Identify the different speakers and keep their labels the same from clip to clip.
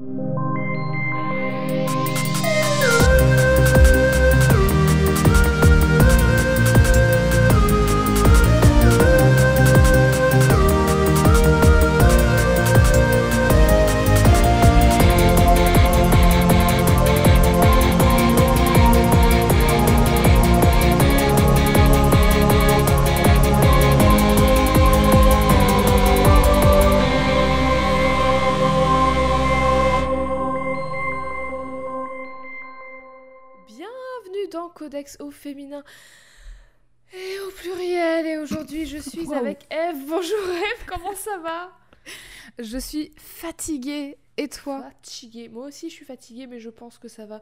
Speaker 1: you. Féminin et au pluriel. Et aujourd'hui, je suis
Speaker 2: Wow.
Speaker 1: avec Eve. Bonjour Eve, comment ça va?
Speaker 2: Je suis fatiguée. Et toi?
Speaker 1: Fatiguée. Moi aussi, je suis fatiguée, mais je pense que ça va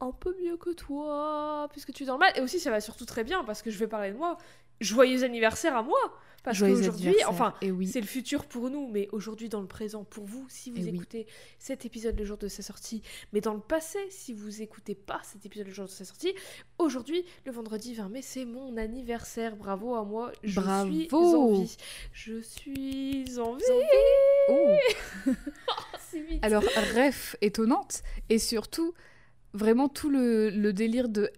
Speaker 1: un peu mieux que toi, puisque tu es dans le mal. Et aussi, ça va surtout très bien, parce que je vais parler de moi. Joyeux anniversaire à moi Parce
Speaker 2: Joyeux
Speaker 1: qu'aujourd'hui,
Speaker 2: anniversaire.
Speaker 1: enfin,
Speaker 2: Et oui.
Speaker 1: c'est le futur pour nous, mais aujourd'hui dans le présent pour vous, si vous
Speaker 2: Eh oui.
Speaker 1: écoutez cet épisode le jour de sa sortie, mais dans le passé, si vous écoutez pas cet épisode le jour de sa sortie, aujourd'hui, le vendredi 20 mai, c'est mon anniversaire. Bravo à moi, je
Speaker 2: Bravo.
Speaker 1: suis en vie. Je suis en vie.
Speaker 2: Oh.
Speaker 1: Vite.
Speaker 2: Alors, ref étonnante. Et surtout, vraiment tout le, le délire de.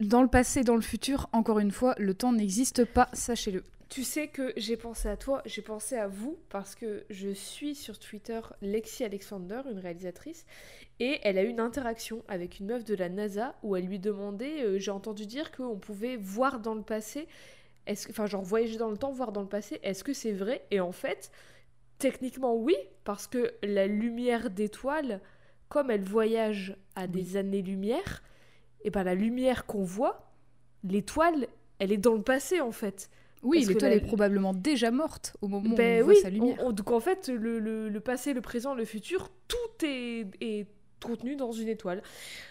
Speaker 2: Dans le passé, dans le futur, encore une fois, le temps n'existe pas, sachez-le.
Speaker 1: Tu sais que j'ai pensé à toi, j'ai pensé à vous parce que je suis sur Twitter Lexi Alexander, une réalisatrice, et elle a eu une interaction avec une meuf de la NASA où elle lui demandait, euh, j'ai entendu dire qu'on pouvait voir dans le passé, est-ce que, enfin genre voyager dans le temps, voir dans le passé, est-ce que c'est vrai? Et en fait, techniquement oui, parce que la lumière d'étoiles, comme elle voyage à des années-lumière, et ben la lumière qu'on voit, l'étoile, elle est dans le passé en fait.
Speaker 2: Oui, l'étoile
Speaker 1: la-
Speaker 2: est probablement déjà morte au moment
Speaker 1: Ben
Speaker 2: où on voit
Speaker 1: oui,
Speaker 2: sa lumière.
Speaker 1: on- on- donc en fait, le, le- le passé, le présent, le futur, tout est, est contenu dans une étoile.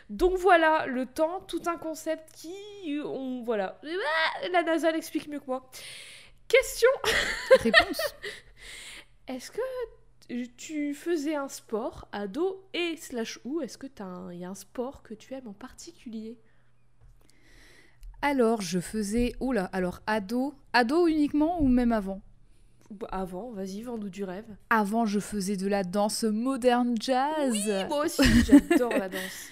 Speaker 1: Donc voilà, le temps, tout un concept qui... On, voilà. Ah, La NASA l'explique mieux que moi. Question
Speaker 2: Réponse
Speaker 1: Est-ce que tu faisais un sport, ado et slash ou Est-ce que il y a un sport que tu aimes en particulier?
Speaker 2: Alors, je faisais. Oula, alors ado. Ado uniquement ou même avant?
Speaker 1: Bah, Avant, vas-y, vends-nous du rêve.
Speaker 2: Avant, je faisais de la danse moderne jazz.
Speaker 1: Moi aussi, j'adore la danse.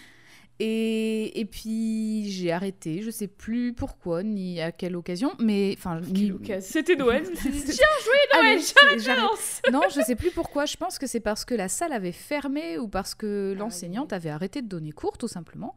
Speaker 2: Et, et puis j'ai arrêté, je sais plus pourquoi ni à quelle occasion, mais enfin ni-
Speaker 1: C'était Noël, tiens,
Speaker 2: Allez,
Speaker 1: Noël, danse
Speaker 2: Non, je sais plus pourquoi. Je pense que c'est parce que la salle avait fermé ou parce que
Speaker 1: Ah
Speaker 2: l'enseignante
Speaker 1: oui.
Speaker 2: avait arrêté de donner cours, tout simplement.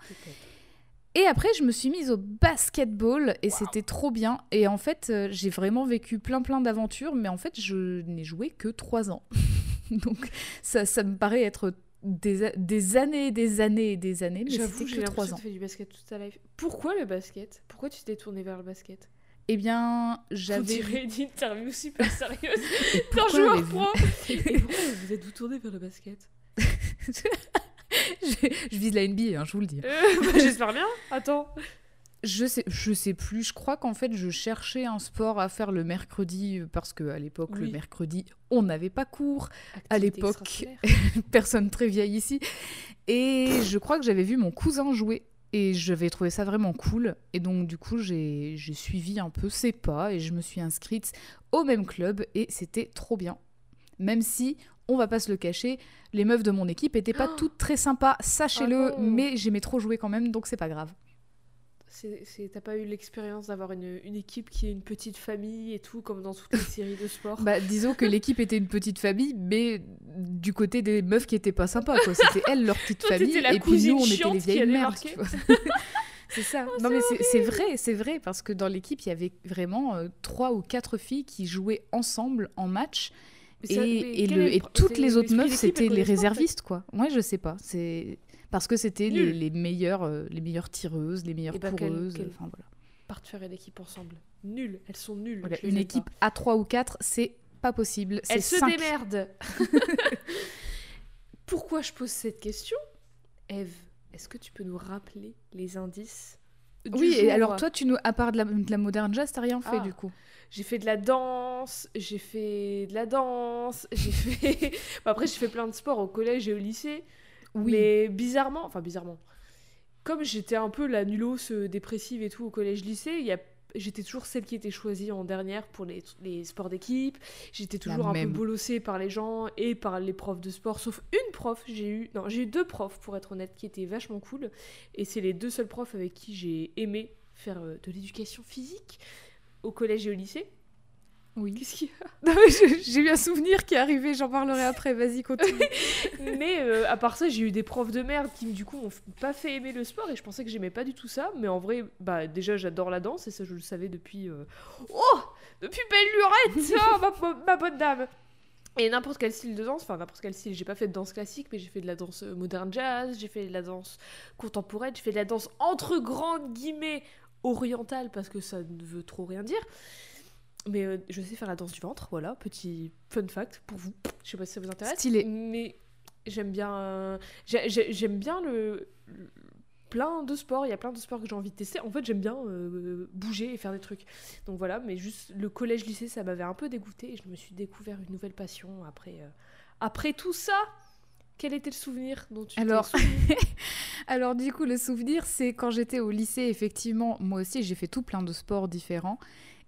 Speaker 2: Et après, je me suis mise au basketball et c'était trop bien. Et en fait, euh, j'ai vraiment vécu plein plein d'aventures, mais en fait, je n'ai joué que trois ans. Donc, ça, ça me paraît être des, des années et des années et des années, mais c'était
Speaker 1: j'ai
Speaker 2: que trois
Speaker 1: l'impression
Speaker 2: ans.
Speaker 1: que tu fais du basket toute ta life. Pourquoi le basket? Pourquoi tu t'es tourné vers le basket?
Speaker 2: Eh bien,
Speaker 1: On
Speaker 2: j'avais.
Speaker 1: dirait une interview super sérieuse d'un joueur pro. Et pourquoi vous êtes vous tourné vers le basket?
Speaker 2: Je, je vise la NBA, hein, je vous le dis.
Speaker 1: Euh, bah, J'espère bien. Attends.
Speaker 2: Je sais, je sais plus. Je crois qu'en fait, je cherchais un sport à faire le mercredi euh, parce que à l'époque, le mercredi, on n'avait pas cours.
Speaker 1: Activité
Speaker 2: l'époque. Personne très vieille ici. Et je crois que j'avais vu mon cousin jouer et j'avais trouvé ça vraiment cool. Et donc, du coup, j'ai suivi un peu ses pas et je me suis inscrite au même club et c'était trop bien. Même si, on va pas se le cacher, les meufs de mon équipe étaient pas
Speaker 1: Oh
Speaker 2: toutes très sympas, sachez-le,
Speaker 1: Ah
Speaker 2: mais j'aimais trop jouer quand même, donc c'est pas grave.
Speaker 1: T'as pas eu l'expérience d'avoir une, une équipe qui est une petite famille et tout, comme dans toutes les séries de sport
Speaker 2: Bah, disons que l'équipe était une petite famille, mais du côté des meufs qui étaient pas sympas, quoi. C'était elles, leur petite
Speaker 1: Toi,
Speaker 2: famille,
Speaker 1: la
Speaker 2: et puis nous, on était les vieilles vois. c'est ça.
Speaker 1: Oh,
Speaker 2: non, mais c'est- vrai, c'est vrai, parce que dans l'équipe, il y avait vraiment euh, trois ou quatre filles qui jouaient ensemble en match, et, le- toutes les autres meufs, c'était les
Speaker 1: en fait.
Speaker 2: réservistes, quoi. Ouais, je sais pas. C'est parce que c'était les, meilleures, euh, les meilleures tireuses, les meilleures
Speaker 1: Et bah, quel-
Speaker 2: coureuses.
Speaker 1: quel-
Speaker 2: Enfin voilà.
Speaker 1: Partent faire une équipe ensemble. Nul, elles sont nulles.
Speaker 2: Voilà, Une équipe
Speaker 1: pas.
Speaker 2: à trois ou quatre, c'est pas possible.
Speaker 1: Elles se
Speaker 2: cinq.
Speaker 1: démerdent. Pourquoi je pose cette question? Eve, est-ce que tu peux nous rappeler les indices du
Speaker 2: Oui, et
Speaker 1: jour?
Speaker 2: alors toi, tu nous, à part de la, de la moderne jazz, t'as rien fait
Speaker 1: Ah.
Speaker 2: du coup.
Speaker 1: J'ai fait de la danse, j'ai fait de la danse, j'ai fait... Après, j'ai fait plein de sports au collège et au lycée.
Speaker 2: Oui.
Speaker 1: Mais bizarrement, enfin bizarrement, comme j'étais un peu la nulos euh, dépressive et tout au collège-lycée, y a j'étais toujours celle qui était choisie en dernière pour les, les sports d'équipe. J'étais toujours
Speaker 2: La
Speaker 1: un
Speaker 2: même.
Speaker 1: peu bolossée par les gens et par les profs de sport. Sauf une prof, j'ai eu. Non, j'ai eu deux profs, pour être honnête, qui étaient vachement cool. Et c'est les deux seuls profs avec qui j'ai aimé faire euh, de l'éducation physique au collège et au lycée.
Speaker 2: Oui.
Speaker 1: Qu'est-ce qu'il y a
Speaker 2: j'ai eu un souvenir qui est arrivé, j'en parlerai après, vas-y, continue.
Speaker 1: Mais euh, à part ça, j'ai eu des profs de merde qui, du coup, m'ont pas fait aimer le sport et je pensais que j'aimais pas du tout ça. Mais en vrai, bah déjà, j'adore la danse et ça, je le savais depuis. euh, Oh Depuis belle lurette Oh, ma, ma- ma bonne dame Et n'importe quel style de danse, enfin n'importe quel style, j'ai pas fait de danse classique, mais j'ai fait de la danse euh, moderne jazz, j'ai fait de la danse contemporaine, j'ai fait de la danse entre grandes guillemets orientale parce que ça ne veut trop rien dire. Mais euh, je sais faire la danse du ventre, voilà, petit fun fact pour vous. Je sais pas si ça vous intéresse.
Speaker 2: Stylé.
Speaker 1: Mais j'aime bien, euh, j'ai- j'ai- j'aime bien le, le- plein de sports. Il y a plein de sports que j'ai envie de tester. En fait, j'aime bien euh, bouger et faire des trucs. Donc voilà, mais juste le collège-lycée, ça m'avait un peu dégoûté et je me suis découvert une nouvelle passion après. après tout ça, quel était le souvenir dont tu
Speaker 2: Alors- Alors du coup, le souvenir, c'est quand j'étais au lycée, effectivement, moi aussi, j'ai fait tout plein de sports différents.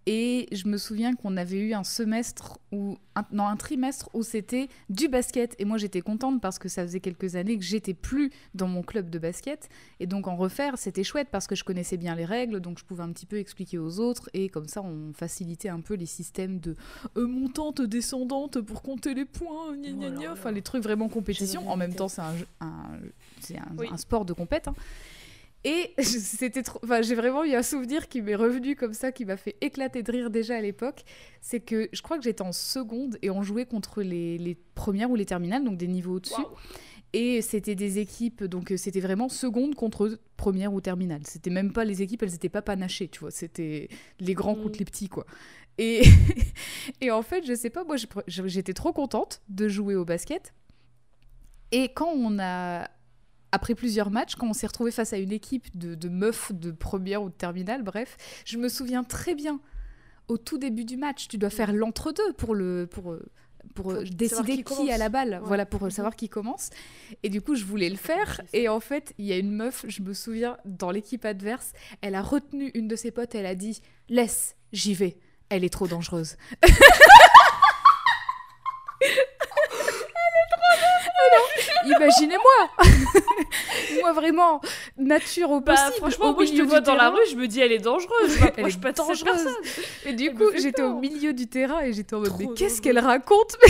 Speaker 2: Et je me souviens qu'on avait eu un semestre ou non, un trimestre où c'était du basket. Et moi, j'étais contente parce que ça faisait quelques années que j'étais plus dans mon club de basket. Et donc, en refaire, c'était chouette parce que je connaissais bien les règles. Donc, je pouvais un petit peu expliquer aux autres. Et comme ça, on facilitait un peu les systèmes de euh, montante, descendante pour compter les points. gna, gna,
Speaker 1: Oh
Speaker 2: gna. Enfin, les trucs vraiment compétition. En même temps, c'est un, jeu- un- c'est un,
Speaker 1: Oui.
Speaker 2: un sport de compète. hein. Et c'était trop. Enfin, j'ai vraiment eu un souvenir qui m'est revenu comme ça, qui m'a fait éclater de rire déjà à l'époque. C'est que je crois que j'étais en seconde et on jouait contre les, les premières ou les terminales, donc des niveaux au-dessus. Et c'était des équipes, donc euh, c'était vraiment seconde contre première ou terminale. C'était même pas les équipes, elles étaient pas panachées, tu vois. C'était les grands
Speaker 1: Mm.
Speaker 2: contre les petits, quoi. Et, et en fait, je sais pas, moi j'étais trop contente de jouer au basket. Et quand on a. Après plusieurs matchs, quand on s'est retrouvé face à une équipe de, de meufs de première ou de terminale, bref, je me souviens très bien. Au tout début du match, tu dois faire l'entre-deux pour le pour, pour, décider
Speaker 1: qui
Speaker 2: a la balle,
Speaker 1: Ouais.
Speaker 2: voilà pour
Speaker 1: Mhm.
Speaker 2: savoir qui commence. Et du coup, je voulais le faire. Et en fait, il y a une meuf, je me souviens, dans l'équipe adverse, elle a retenu une de ses potes, elle a dit Laisse, j'y vais. Elle est trop dangereuse. Alors, Imaginez-moi Moi, vraiment, nature au
Speaker 1: Bah,
Speaker 2: possible.
Speaker 1: franchement,
Speaker 2: au
Speaker 1: moi je te vois dans la rue, je me dis elle est dangereuse. Je m'approche
Speaker 2: est
Speaker 1: pas
Speaker 2: dangereuse.
Speaker 1: personne.
Speaker 2: Et du
Speaker 1: Elle
Speaker 2: coup, j'étais au milieu du terrain et j'étais en mode Mais qu'est-ce qu'elle raconte?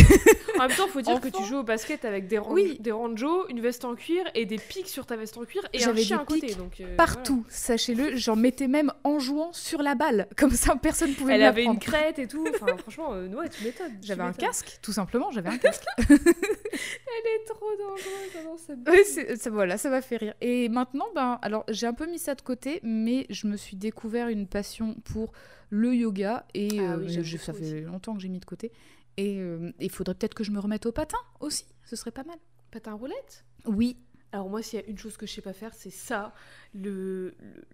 Speaker 1: En même temps, faut dire que tu joues au basket avec des, ran-
Speaker 2: Oui.
Speaker 1: des ranjos, une veste en cuir et des pics sur ta veste en cuir et un chien à côté. Donc, euh,
Speaker 2: Partout, sachez-le, j'en mettais même en jouant sur la balle. Comme ça, personne pouvait.
Speaker 1: Elle avait une crête et tout. Enfin, franchement, euh, ouais, tu m'étonnes.
Speaker 2: J'avais un casque, tout simplement, j'avais un casque.
Speaker 1: Elle est trop dangereuse. ah non, ça
Speaker 2: voilà, ça m'a fait rire. Et maintenant, ben, alors j'ai un peu mis ça de côté, mais je me suis découvert une passion pour le yoga et
Speaker 1: Ah
Speaker 2: euh,
Speaker 1: oui, j'aime
Speaker 2: je- ça fait longtemps que j'ai mis de côté. Et euh, il faudrait peut-être que je me remette au patin aussi, ce serait pas mal.
Speaker 1: Patin roulette?
Speaker 2: Oui,
Speaker 1: Alors moi, s'il y a une chose que je sais pas faire, c'est ça, le, le-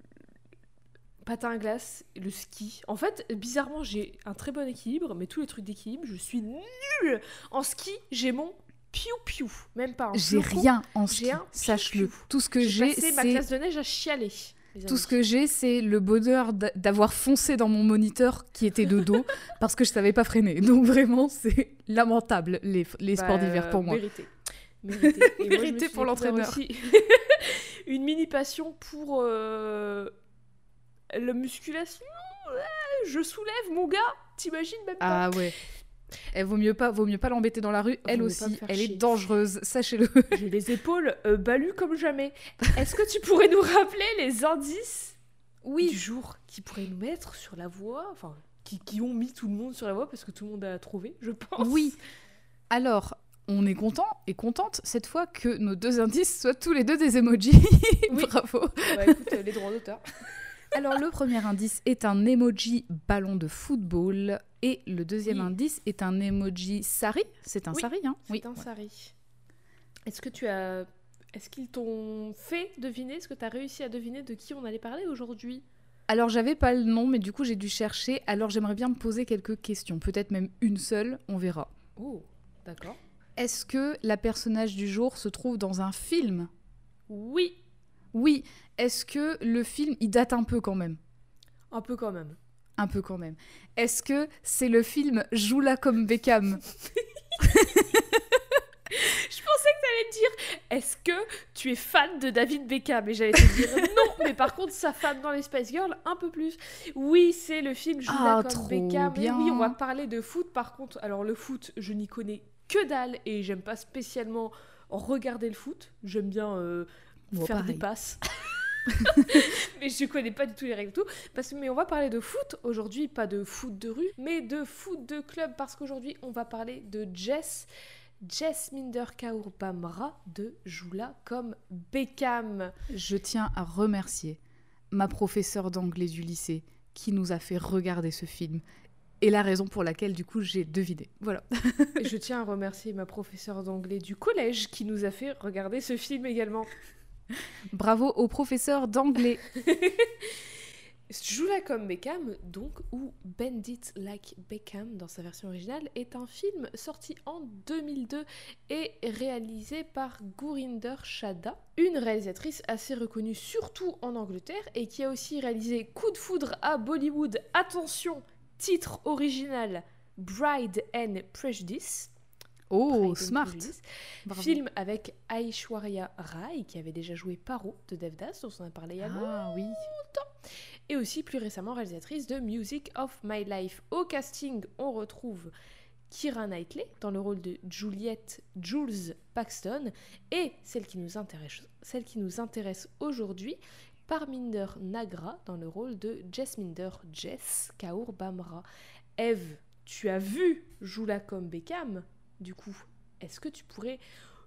Speaker 1: patin à glace, le ski. En fait, bizarrement, j'ai un très bon équilibre, mais tous les trucs d'équilibre, je suis nulle. En ski, j'ai mon piou-piou, même pas un
Speaker 2: j'ai rien en ski, sache-le. Tout ce que
Speaker 1: J'ai passé ma
Speaker 2: c'est
Speaker 1: classe de neige à chialer.
Speaker 2: Tout ce que j'ai, c'est le bonheur d'a- d'avoir foncé dans mon moniteur qui était de dos parce que je savais pas freiner. Donc vraiment, c'est lamentable les, les sports
Speaker 1: Bah,
Speaker 2: d'hiver pour moi.
Speaker 1: Mérité. Mérité. Et
Speaker 2: Mérité pour l'entraîneur.
Speaker 1: aussi une mini passion pour euh, la musculation. Je soulève mon gars, t'imagines même pas.
Speaker 2: Ah ouais. Elle vaut mieux pas, vaut mieux pas l'embêter dans la rue. Elle aussi, elle
Speaker 1: chier.
Speaker 2: est dangereuse, sachez-le.
Speaker 1: J'ai les épaules euh, balues comme jamais. Est-ce que tu pourrais nous rappeler les indices du jour qui pourraient nous mettre sur la voie Enfin, qui, qui ont mis tout le monde sur la voie parce que tout le monde a trouvé, je pense.
Speaker 2: Oui. Alors, on est content et contente cette fois que nos deux indices soient tous les deux des emojis.
Speaker 1: Oui.
Speaker 2: Bravo.
Speaker 1: Bah écoute, euh, les droits d'auteur.
Speaker 2: Alors, le premier indice est un emoji ballon de football et le deuxième
Speaker 1: Oui.
Speaker 2: indice est un emoji sari. C'est un
Speaker 1: Oui,
Speaker 2: sari, hein
Speaker 1: C'est un sari. Est-ce que tu as. Est-ce qu'ils t'ont fait deviner Est-ce que tu as réussi à deviner de qui on allait parler aujourd'hui?
Speaker 2: Alors, j'avais pas le nom, mais du coup, j'ai dû chercher. Alors, j'aimerais bien me poser quelques questions, peut-être même une seule, on verra.
Speaker 1: Oh, d'accord.
Speaker 2: Est-ce que la personnage du jour se trouve dans un film?
Speaker 1: Oui,
Speaker 2: Oui. Est-ce que le film, il date un peu quand même?
Speaker 1: Un peu quand même.
Speaker 2: Un peu quand même. Est-ce que c'est le film Joue là comme Beckham
Speaker 1: Je pensais que t'allais dire Est-ce que tu es fan de David Beckham? Et j'allais te dire non, mais par contre, sa femme dans les Spice Girls, un peu plus. Oui, c'est le film Joue
Speaker 2: Ah,
Speaker 1: comme Beckham. Et oui, on va parler de foot. Par contre, alors le foot, je n'y connais que dalle et j'aime pas spécialement regarder le foot. J'aime bien euh, faire
Speaker 2: pareil.
Speaker 1: des passes. mais je connais pas du tout les règles et tout. Parce que, mais on va parler de foot aujourd'hui, pas de foot de rue, mais de foot de club. Parce qu'aujourd'hui, on va parler de Jess. Jess Minder Kaur Bamra de Joula comme Beckham.
Speaker 2: Je tiens à remercier ma professeure d'anglais du lycée qui nous a fait regarder ce film et la raison pour laquelle du coup j'ai deviné. Voilà.
Speaker 1: Je tiens à remercier ma professeure d'anglais du collège qui nous a fait regarder ce film également.
Speaker 2: Bravo au professeur d'anglais.
Speaker 1: Joula comme Beckham, donc, ou Bandit Like Beckham dans sa version originale, est un film sorti en 2002 et réalisé par Gurinder Chadha, une réalisatrice assez reconnue surtout en Angleterre et qui a aussi réalisé Coup de foudre à Bollywood. Attention, titre original Bride and Prejudice.
Speaker 2: Oh, smart.
Speaker 1: Film avec Aishwarya Rai qui avait déjà joué Paro de Devdas, dont on a parlé il y a
Speaker 2: Ah oui.
Speaker 1: et aussi plus récemment réalisatrice de Music of My Life. Au casting, on retrouve Kira Knightley dans le rôle de Juliette Jules Paxton et celle qui nous intéresse, celle qui nous intéresse aujourd'hui, Parminder Nagra dans le rôle de Jessminder Jess Kaur Bamra. Eve, tu as vu Joula comme Beckham? Du coup, est-ce que tu pourrais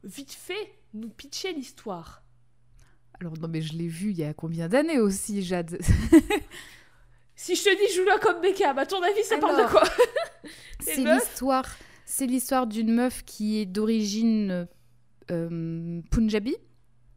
Speaker 1: vite fait nous pitcher l'histoire?
Speaker 2: Alors non mais je l'ai vu il y a combien d'années aussi, Jade?
Speaker 1: Si je te dis Joula comme Beckham, à ton avis, ça parle de quoi?
Speaker 2: C'est l'histoire, c'est l'histoire d'une meuf qui est d'origine euh, punjabi.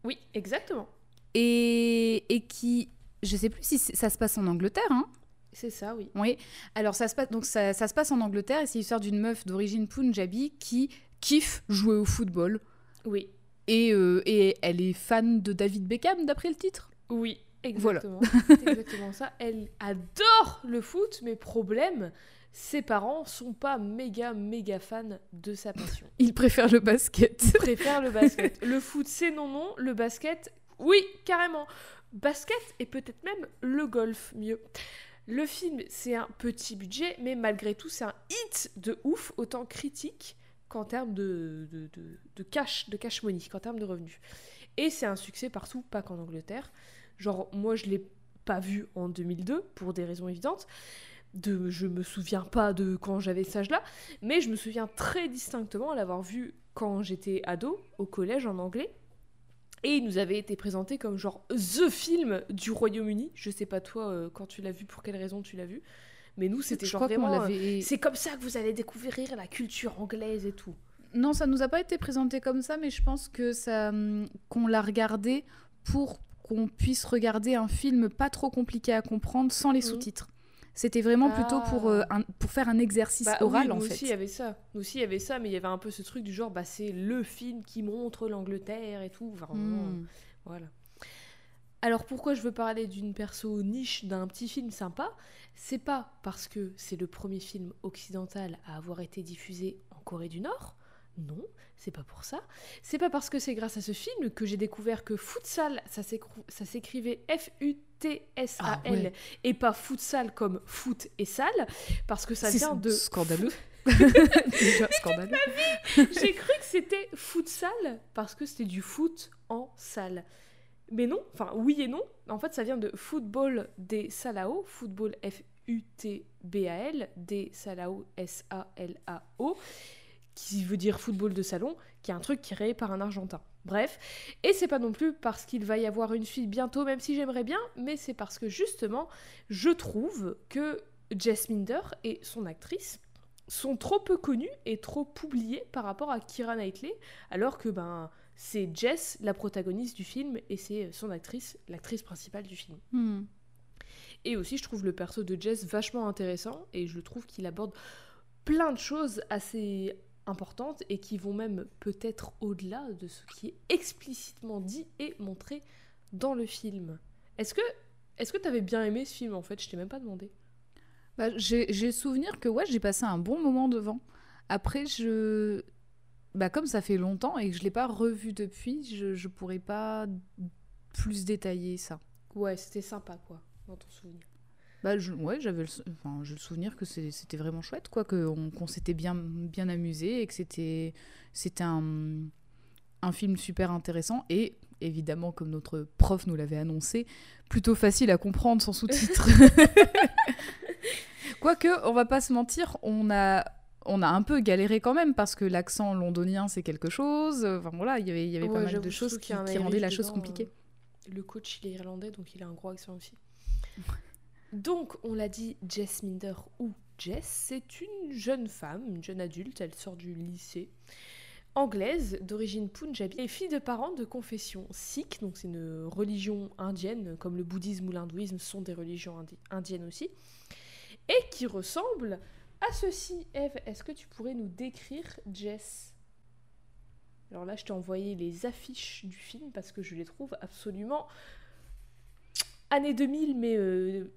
Speaker 1: Oui, exactement.
Speaker 2: et, et qui, je sais plus si ça se passe en Angleterre, hein
Speaker 1: C'est ça, oui.
Speaker 2: Oui. Alors ça se passe donc ça, ça se passe en Angleterre et c'est l'histoire d'une meuf d'origine punjabi qui kiffe jouer au football
Speaker 1: Oui,
Speaker 2: et, euh, et elle est fan de David Beckham d'après le titre?
Speaker 1: oui,
Speaker 2: Voilà.
Speaker 1: exactement. C'est exactement ça. Elle adore le foot, mais problème, ses parents sont pas méga, méga fans de sa passion.
Speaker 2: Il préfère le basket.
Speaker 1: Ils préfèrent le basket. Le foot, c'est non, non. Le basket, oui, carrément. Basket et peut-être même le golf, mieux. Le film, c'est un petit budget, mais malgré tout, c'est un hit de ouf, autant critique qu'en termes de, cash, de cash money, qu'en termes de revenus. Et c'est un succès partout, pas qu'en Angleterre. Genre, moi, je l'ai pas vu en 2002, pour des raisons évidentes. De, je me souviens pas de quand j'avais cet âge-là, mais je me souviens très distinctement l'avoir vu quand j'étais ado, au collège en anglais. Et il nous avait été présenté comme genre The film du Royaume-Uni. Je sais pas toi euh, quand tu l'as vu, pour quelle raison tu l'as vu. Mais nous, c'était genre vraiment. euh, c'est comme ça que vous allez découvrir la culture anglaise et tout.
Speaker 2: Non, ça nous a pas été présenté comme ça, mais je pense que ça, hum, qu'on l'a regardé pour qu'on puisse regarder un film pas trop compliqué à comprendre sans les
Speaker 1: Mhm.
Speaker 2: sous-titres. C'était vraiment plutôt pour, euh, un- pour faire un exercice
Speaker 1: Bah
Speaker 2: oral
Speaker 1: oui,
Speaker 2: en
Speaker 1: nous
Speaker 2: fait.
Speaker 1: aussi, il y avait ça. Nous aussi, il y avait ça, mais il y avait un peu ce truc du genre, bah, c'est le film qui montre l'Angleterre et tout. Vraiment,
Speaker 2: Hmm.
Speaker 1: Voilà. Alors pourquoi je veux parler d'une perso niche, d'un petit film sympa? C'est pas parce que c'est le premier film occidental à avoir été diffusé en Corée du Nord. Non, c'est pas pour ça. C'est pas parce que c'est grâce à ce film que j'ai découvert que futsal, ça s'écrou- ça F-U-T-S-A-L
Speaker 2: Ah ouais.
Speaker 1: et pas futsal comme foot et salle, parce que ça vient de
Speaker 2: scandaleux. Déjà scandaleux.
Speaker 1: J'ai cru que c'était futsal parce que c'était du foot en salle. Mais non, enfin oui et non. En fait, ça vient de football des Salao, football F-U-T-B-A-L, des Salao S-A-L-A-O, qui veut dire football de salon, qui est un truc créé par un Argentin. Bref, et c'est pas non plus parce qu'il va y avoir une suite bientôt, même si j'aimerais bien, mais c'est parce que justement, je trouve que Jess Minder et son actrice sont trop peu connus et trop oubliés par rapport à Kira Knightley, alors que ben c'est Jess la protagoniste du film et c'est son actrice, l'actrice principale du film.
Speaker 2: Hmm.
Speaker 1: Et aussi, je trouve le perso de Jess vachement intéressant et je trouve qu'il aborde plein de choses assez importantes et qui vont même peut-être au-delà de ce qui est explicitement dit et montré dans le film. Est-ce que est-ce que t'avais bien aimé ce film en fait? Je t'ai même pas demandé.
Speaker 2: Bah, j'ai souvenir que ouais, j'ai passé un bon moment devant. Après, je. Bah, comme ça fait longtemps et que je l'ai pas revu depuis, je, je pourrais pas plus détailler ça.
Speaker 1: Ouais, c'était sympa, quoi, dans ton souvenir.
Speaker 2: Bah, je, ouais, j'avais le, enfin, j'ai le souvenir que c'était vraiment chouette, quoi, qu'on qu'on s'était bien, bien amusé et que c'était c'était un, un film super intéressant et évidemment, comme notre prof nous l'avait annoncé, plutôt facile à comprendre sans sous-titres. Quoique, on va pas se mentir, on a, on a un peu galéré quand même parce que l'accent londonien c'est quelque chose. Enfin voilà, il y avait, il y avait pas mal de choses qui, rendaient la chose
Speaker 1: dedans,
Speaker 2: compliquée.
Speaker 1: euh, Le coach, il est irlandais, donc il a un gros accent aussi. Donc, on l'a dit, Jess Minder ou Jess, c'est une jeune femme, une jeune adulte, elle sort du lycée, anglaise, d'origine punjabi, et fille de parents de confession sikh, donc c'est une religion indienne, comme le bouddhisme ou l'hindouisme sont des religions indi- indiennes aussi, et qui ressemble à ceci. Eve, est-ce que tu pourrais nous décrire Jess? Alors là, je t'ai envoyé les affiches du film parce que je les trouve absolument années 2000, mais euh,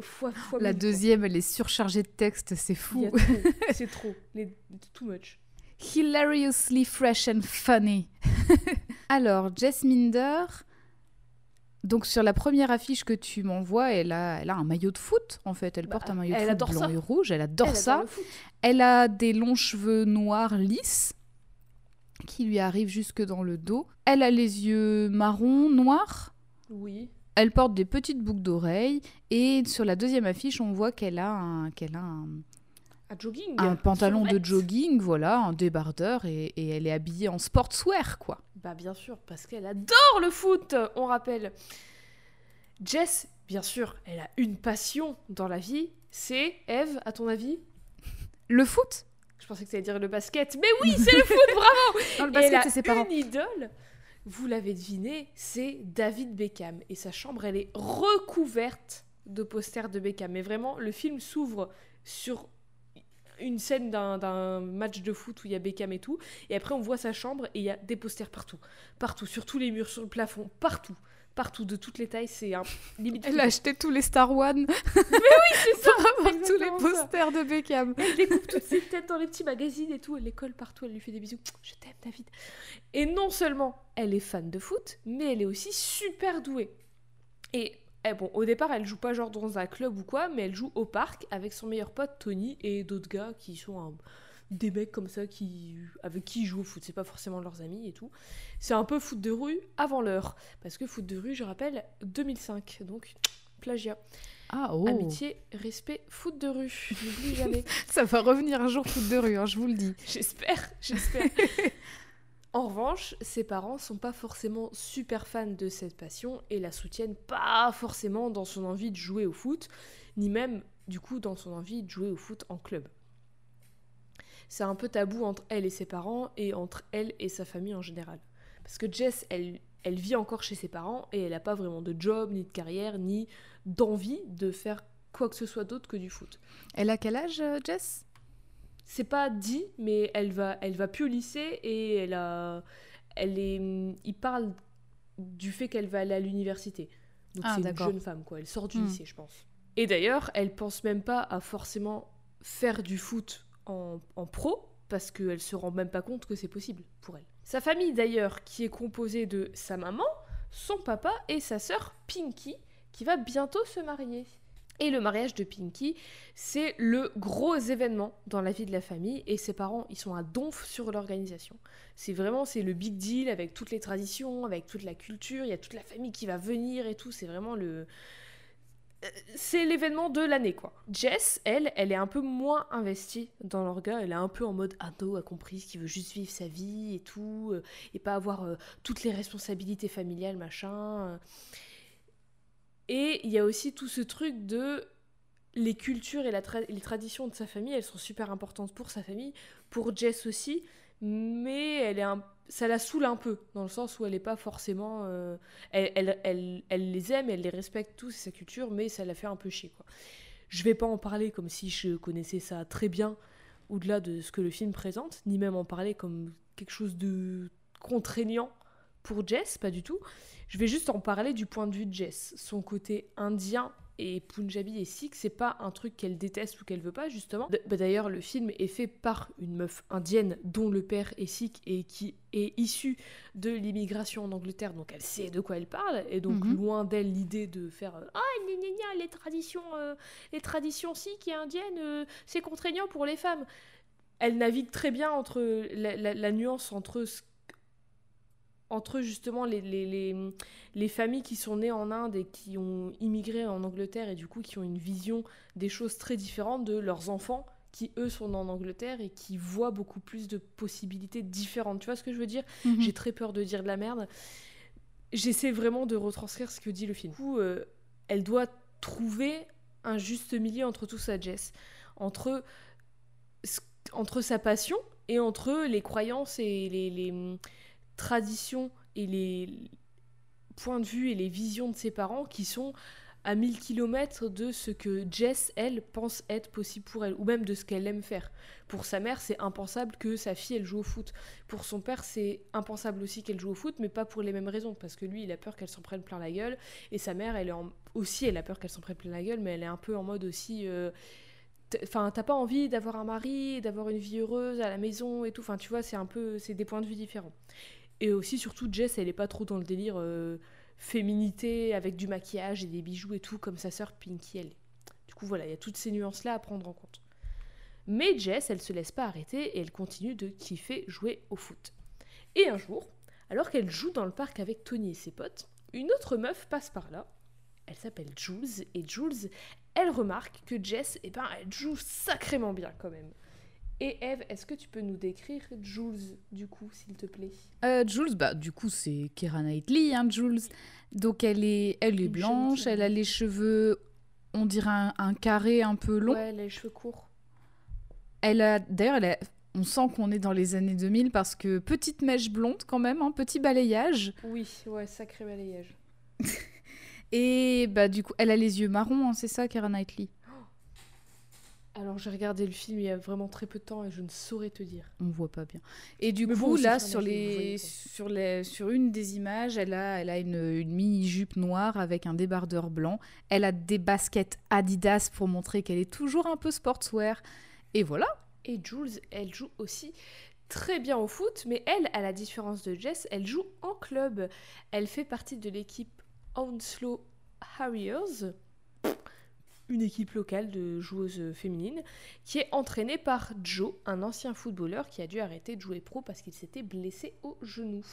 Speaker 1: fois, fois
Speaker 2: La deuxième, elle est surchargée de texte, c'est fou.
Speaker 1: c'est trop, les, too much.
Speaker 2: Hilariously fresh and funny. Alors, Jess Minder. Donc sur la première affiche que tu m'envoies, elle a, elle a un maillot de foot en fait. Elle
Speaker 1: Bah,
Speaker 2: porte un maillot de foot blanc
Speaker 1: ça.
Speaker 2: et rouge. Elle adore
Speaker 1: Elle
Speaker 2: ça. Elle a des longs cheveux noirs lisses qui lui arrivent jusque dans le dos. Elle a les yeux marron noirs.
Speaker 1: Oui.
Speaker 2: Elle porte des petites boucles d'oreilles et sur la deuxième affiche, on voit qu'elle a un, qu'elle a un,
Speaker 1: Un jogging.
Speaker 2: un pantalon de jogging, voilà, un débardeur et, et elle est habillée en sportswear quoi.
Speaker 1: Bah bien sûr, parce qu'elle adore le foot, on rappelle. Jess, bien sûr, elle a une passion dans la vie, c'est, Eve, à ton avis?
Speaker 2: Le foot?
Speaker 1: Je pensais que tu allais dire le basket, mais oui, c'est le foot, bravo
Speaker 2: Non, le
Speaker 1: Et
Speaker 2: basket,
Speaker 1: elle a
Speaker 2: c'est ses parents.
Speaker 1: une idole, vous l'avez deviné, c'est David Beckham. Et sa chambre, elle est recouverte de posters de Beckham. Mais vraiment, le film s'ouvre sur une scène d'un- match de foot où il y a Beckham et tout. Et après, on voit sa chambre et il y a des posters partout. Partout, sur tous les murs, sur le plafond, partout. Partout, de toutes les tailles, c'est un limite.
Speaker 2: Elle a acheté tous les Star One
Speaker 1: c'est ça,
Speaker 2: pour avoir tous les
Speaker 1: ça.
Speaker 2: posters de Beckham.
Speaker 1: Elle découpe toutes ses têtes dans les petits magazines et tout, elle les colle partout, elle lui fait des bisous. Je t'aime, David. Et non seulement elle est fan de foot, mais elle est aussi super douée. Et eh bon, au départ, elle joue pas genre dans un club ou quoi, mais elle joue au parc avec son meilleur pote Tony et d'autres gars qui sont un- des mecs comme ça qui avec qui ils jouent au foot. C'est pas forcément leurs amis et tout. C'est un peu foot de rue avant l'heure, parce que foot de rue, je rappelle, 2005, donc plagiat.
Speaker 2: Ah oh
Speaker 1: Amitié, respect, foot de rue. N'oublie jamais.
Speaker 2: Ça va revenir un jour foot de rue, hein, je vous le dis.
Speaker 1: J'espère, j'espère. en revanche, ses parents sont pas forcément super fans de cette passion et la soutiennent pas forcément dans son envie de jouer au foot, ni même du coup dans son envie de jouer au foot en club. C'est un peu tabou entre elle et ses parents et entre elle et sa famille en général. Parce que Jess, elle, elle vit encore chez ses parents et elle n'a pas vraiment de job, ni de carrière, ni d'envie de faire quoi que ce soit d'autre que du foot.
Speaker 2: Elle a quel âge, euh, Jess?
Speaker 1: C'est pas dit, mais elle va, elle va plus au lycée et elle a, elle est, il parle du fait qu'elle va aller à l'université. Donc
Speaker 2: Ah,
Speaker 1: c'est une jeune femme quoi. Elle sort du
Speaker 2: Hmm.
Speaker 1: lycée, je pense. Et d'ailleurs, elle pense même pas à forcément faire du foot en, pro parce qu'elle se rend même pas compte que c'est possible pour elle. Sa famille d'ailleurs, qui est composée de sa maman, son papa et sa sœur Pinky, qui va bientôt se marier. Et le mariage de Pinky, c'est le gros événement dans la vie de la famille et ses parents, ils sont à donf sur l'organisation. C'est vraiment, c'est le big deal avec toutes les traditions, avec toute la culture, il y a toute la famille qui va venir et tout, c'est vraiment le... C'est l'événement de l'année, quoi. Jess, elle, elle est un peu moins investie dans l'orga. Elle est un peu en mode ado, a compris, qui veut juste vivre sa vie et tout, euh, et pas avoir euh, toutes les responsabilités familiales, machin. euh. Et il y a aussi tout ce truc de les cultures et les traditions de sa famille, elles sont super importantes pour sa famille, pour Jess aussi, mais elle est un- ça la saoule un peu, dans le sens où elle n'est pas forcément... euh, elle, elle, elle- les aime, elle les respecte tous, c'est sa culture, mais ça la fait un peu chier. Quoi. Je vais pas en parler comme si je connaissais ça très bien, au-delà de ce que le film présente, ni même en parler comme quelque chose de contraignant pour Jess, pas du tout. Je vais juste en parler du point de vue de Jess, son côté indien et Punjabi et Sikh, c'est pas un truc qu'elle déteste ou qu'elle veut pas, justement. Bah, d'ailleurs, le film est fait par une meuf indienne dont le père est Sikh et qui est issue de l'immigration en Angleterre, donc elle sait de quoi elle parle, et donc
Speaker 2: Mhm.
Speaker 1: loin d'elle l'idée de faire Ah, gna, gna, gna, les traditions, euh, les traditions Sikh et indiennes, euh, c'est contraignant pour les femmes. Elle navigue très bien entre la, la- la nuance entre ce entre justement les, les, les, les familles qui sont nées en Inde et qui ont immigré en Angleterre et du coup qui ont une vision des choses très différentes de leurs enfants qui eux sont en Angleterre et qui voient beaucoup plus de possibilités différentes. Tu vois ce que je veux dire?
Speaker 2: Mhm.
Speaker 1: J'ai très peur de dire de la merde. J'essaie vraiment de retranscrire ce que dit le film. Du coup, euh, elle doit trouver un juste milieu entre tout ça, Jess. Entre, entre sa passion et entre les croyances et les, les, traditions et les points de vue et les visions de ses parents qui sont à 1000 km de ce que Jess, elle, pense être possible pour elle, ou même de ce qu'elle aime faire. Pour sa mère, c'est impensable que sa fille, elle joue au foot. Pour son père, c'est impensable aussi qu'elle joue au foot, mais pas pour les mêmes raisons, parce que lui, il a peur qu'elle s'en prenne plein la gueule, et sa mère, elle est aussi, elle a peur qu'elle s'en prenne plein la gueule, mais elle est un peu en mode aussi... euh, Enfin, t'as pas envie d'avoir un mari, d'avoir une vie heureuse à la maison et tout. Enfin, tu vois, c'est un peu, c'est des points de vue différents. Et aussi, surtout, Jess, elle est pas trop dans le délire euh, féminité avec du maquillage et des bijoux et tout, comme sa sœur Pinky, elle. Du coup, voilà, il y a toutes ces nuances-là à prendre en compte. Mais Jess, elle se laisse pas arrêter et elle continue de kiffer jouer au foot. Et un jour, alors qu'elle joue dans le parc avec Tony et ses potes, une autre meuf passe par là. Elle s'appelle Jules et Jules, elle remarque que Jess, eh ben, elle joue sacrément bien quand même. Et Eve, est-ce que tu peux nous décrire Jules, du coup, s'il te plaît?
Speaker 2: Euh, Jules, bah, du coup, c'est Keira Knightley, hein, Jules. Donc, elle est, elle est blanche, elle a les cheveux, on dirait un, un carré un peu long.
Speaker 1: Ouais, les cheveux courts.
Speaker 2: Elle a, d'ailleurs, elle a- on sent qu'on est dans les années 2000 parce que petite mèche blonde quand même, un petit balayage.
Speaker 1: Oui, ouais, sacré balayage.
Speaker 2: Et bah, du coup, elle a les yeux marrons, hein, c'est ça, Keira Knightley?
Speaker 1: Alors, j'ai regardé le film il y a vraiment très peu de temps et je ne saurais te dire.
Speaker 2: On voit pas bien. Et du
Speaker 1: Mais
Speaker 2: coup, là, sur, les, sur, les, sur une des images, elle a, elle a une, une mini-jupe noire avec un débardeur blanc. Elle a des baskets Adidas pour montrer qu'elle est toujours un peu sportswear. Et voilà.
Speaker 1: Et Jules, elle joue aussi très bien au foot, mais elle, à la différence de Jess, elle joue en club. Elle fait partie de l'équipe Hounslow Harriers, une équipe locale de joueuses féminines, qui est entraînée par Joe, un ancien footballeur qui a dû arrêter de jouer pro parce qu'il s'était blessé au genou.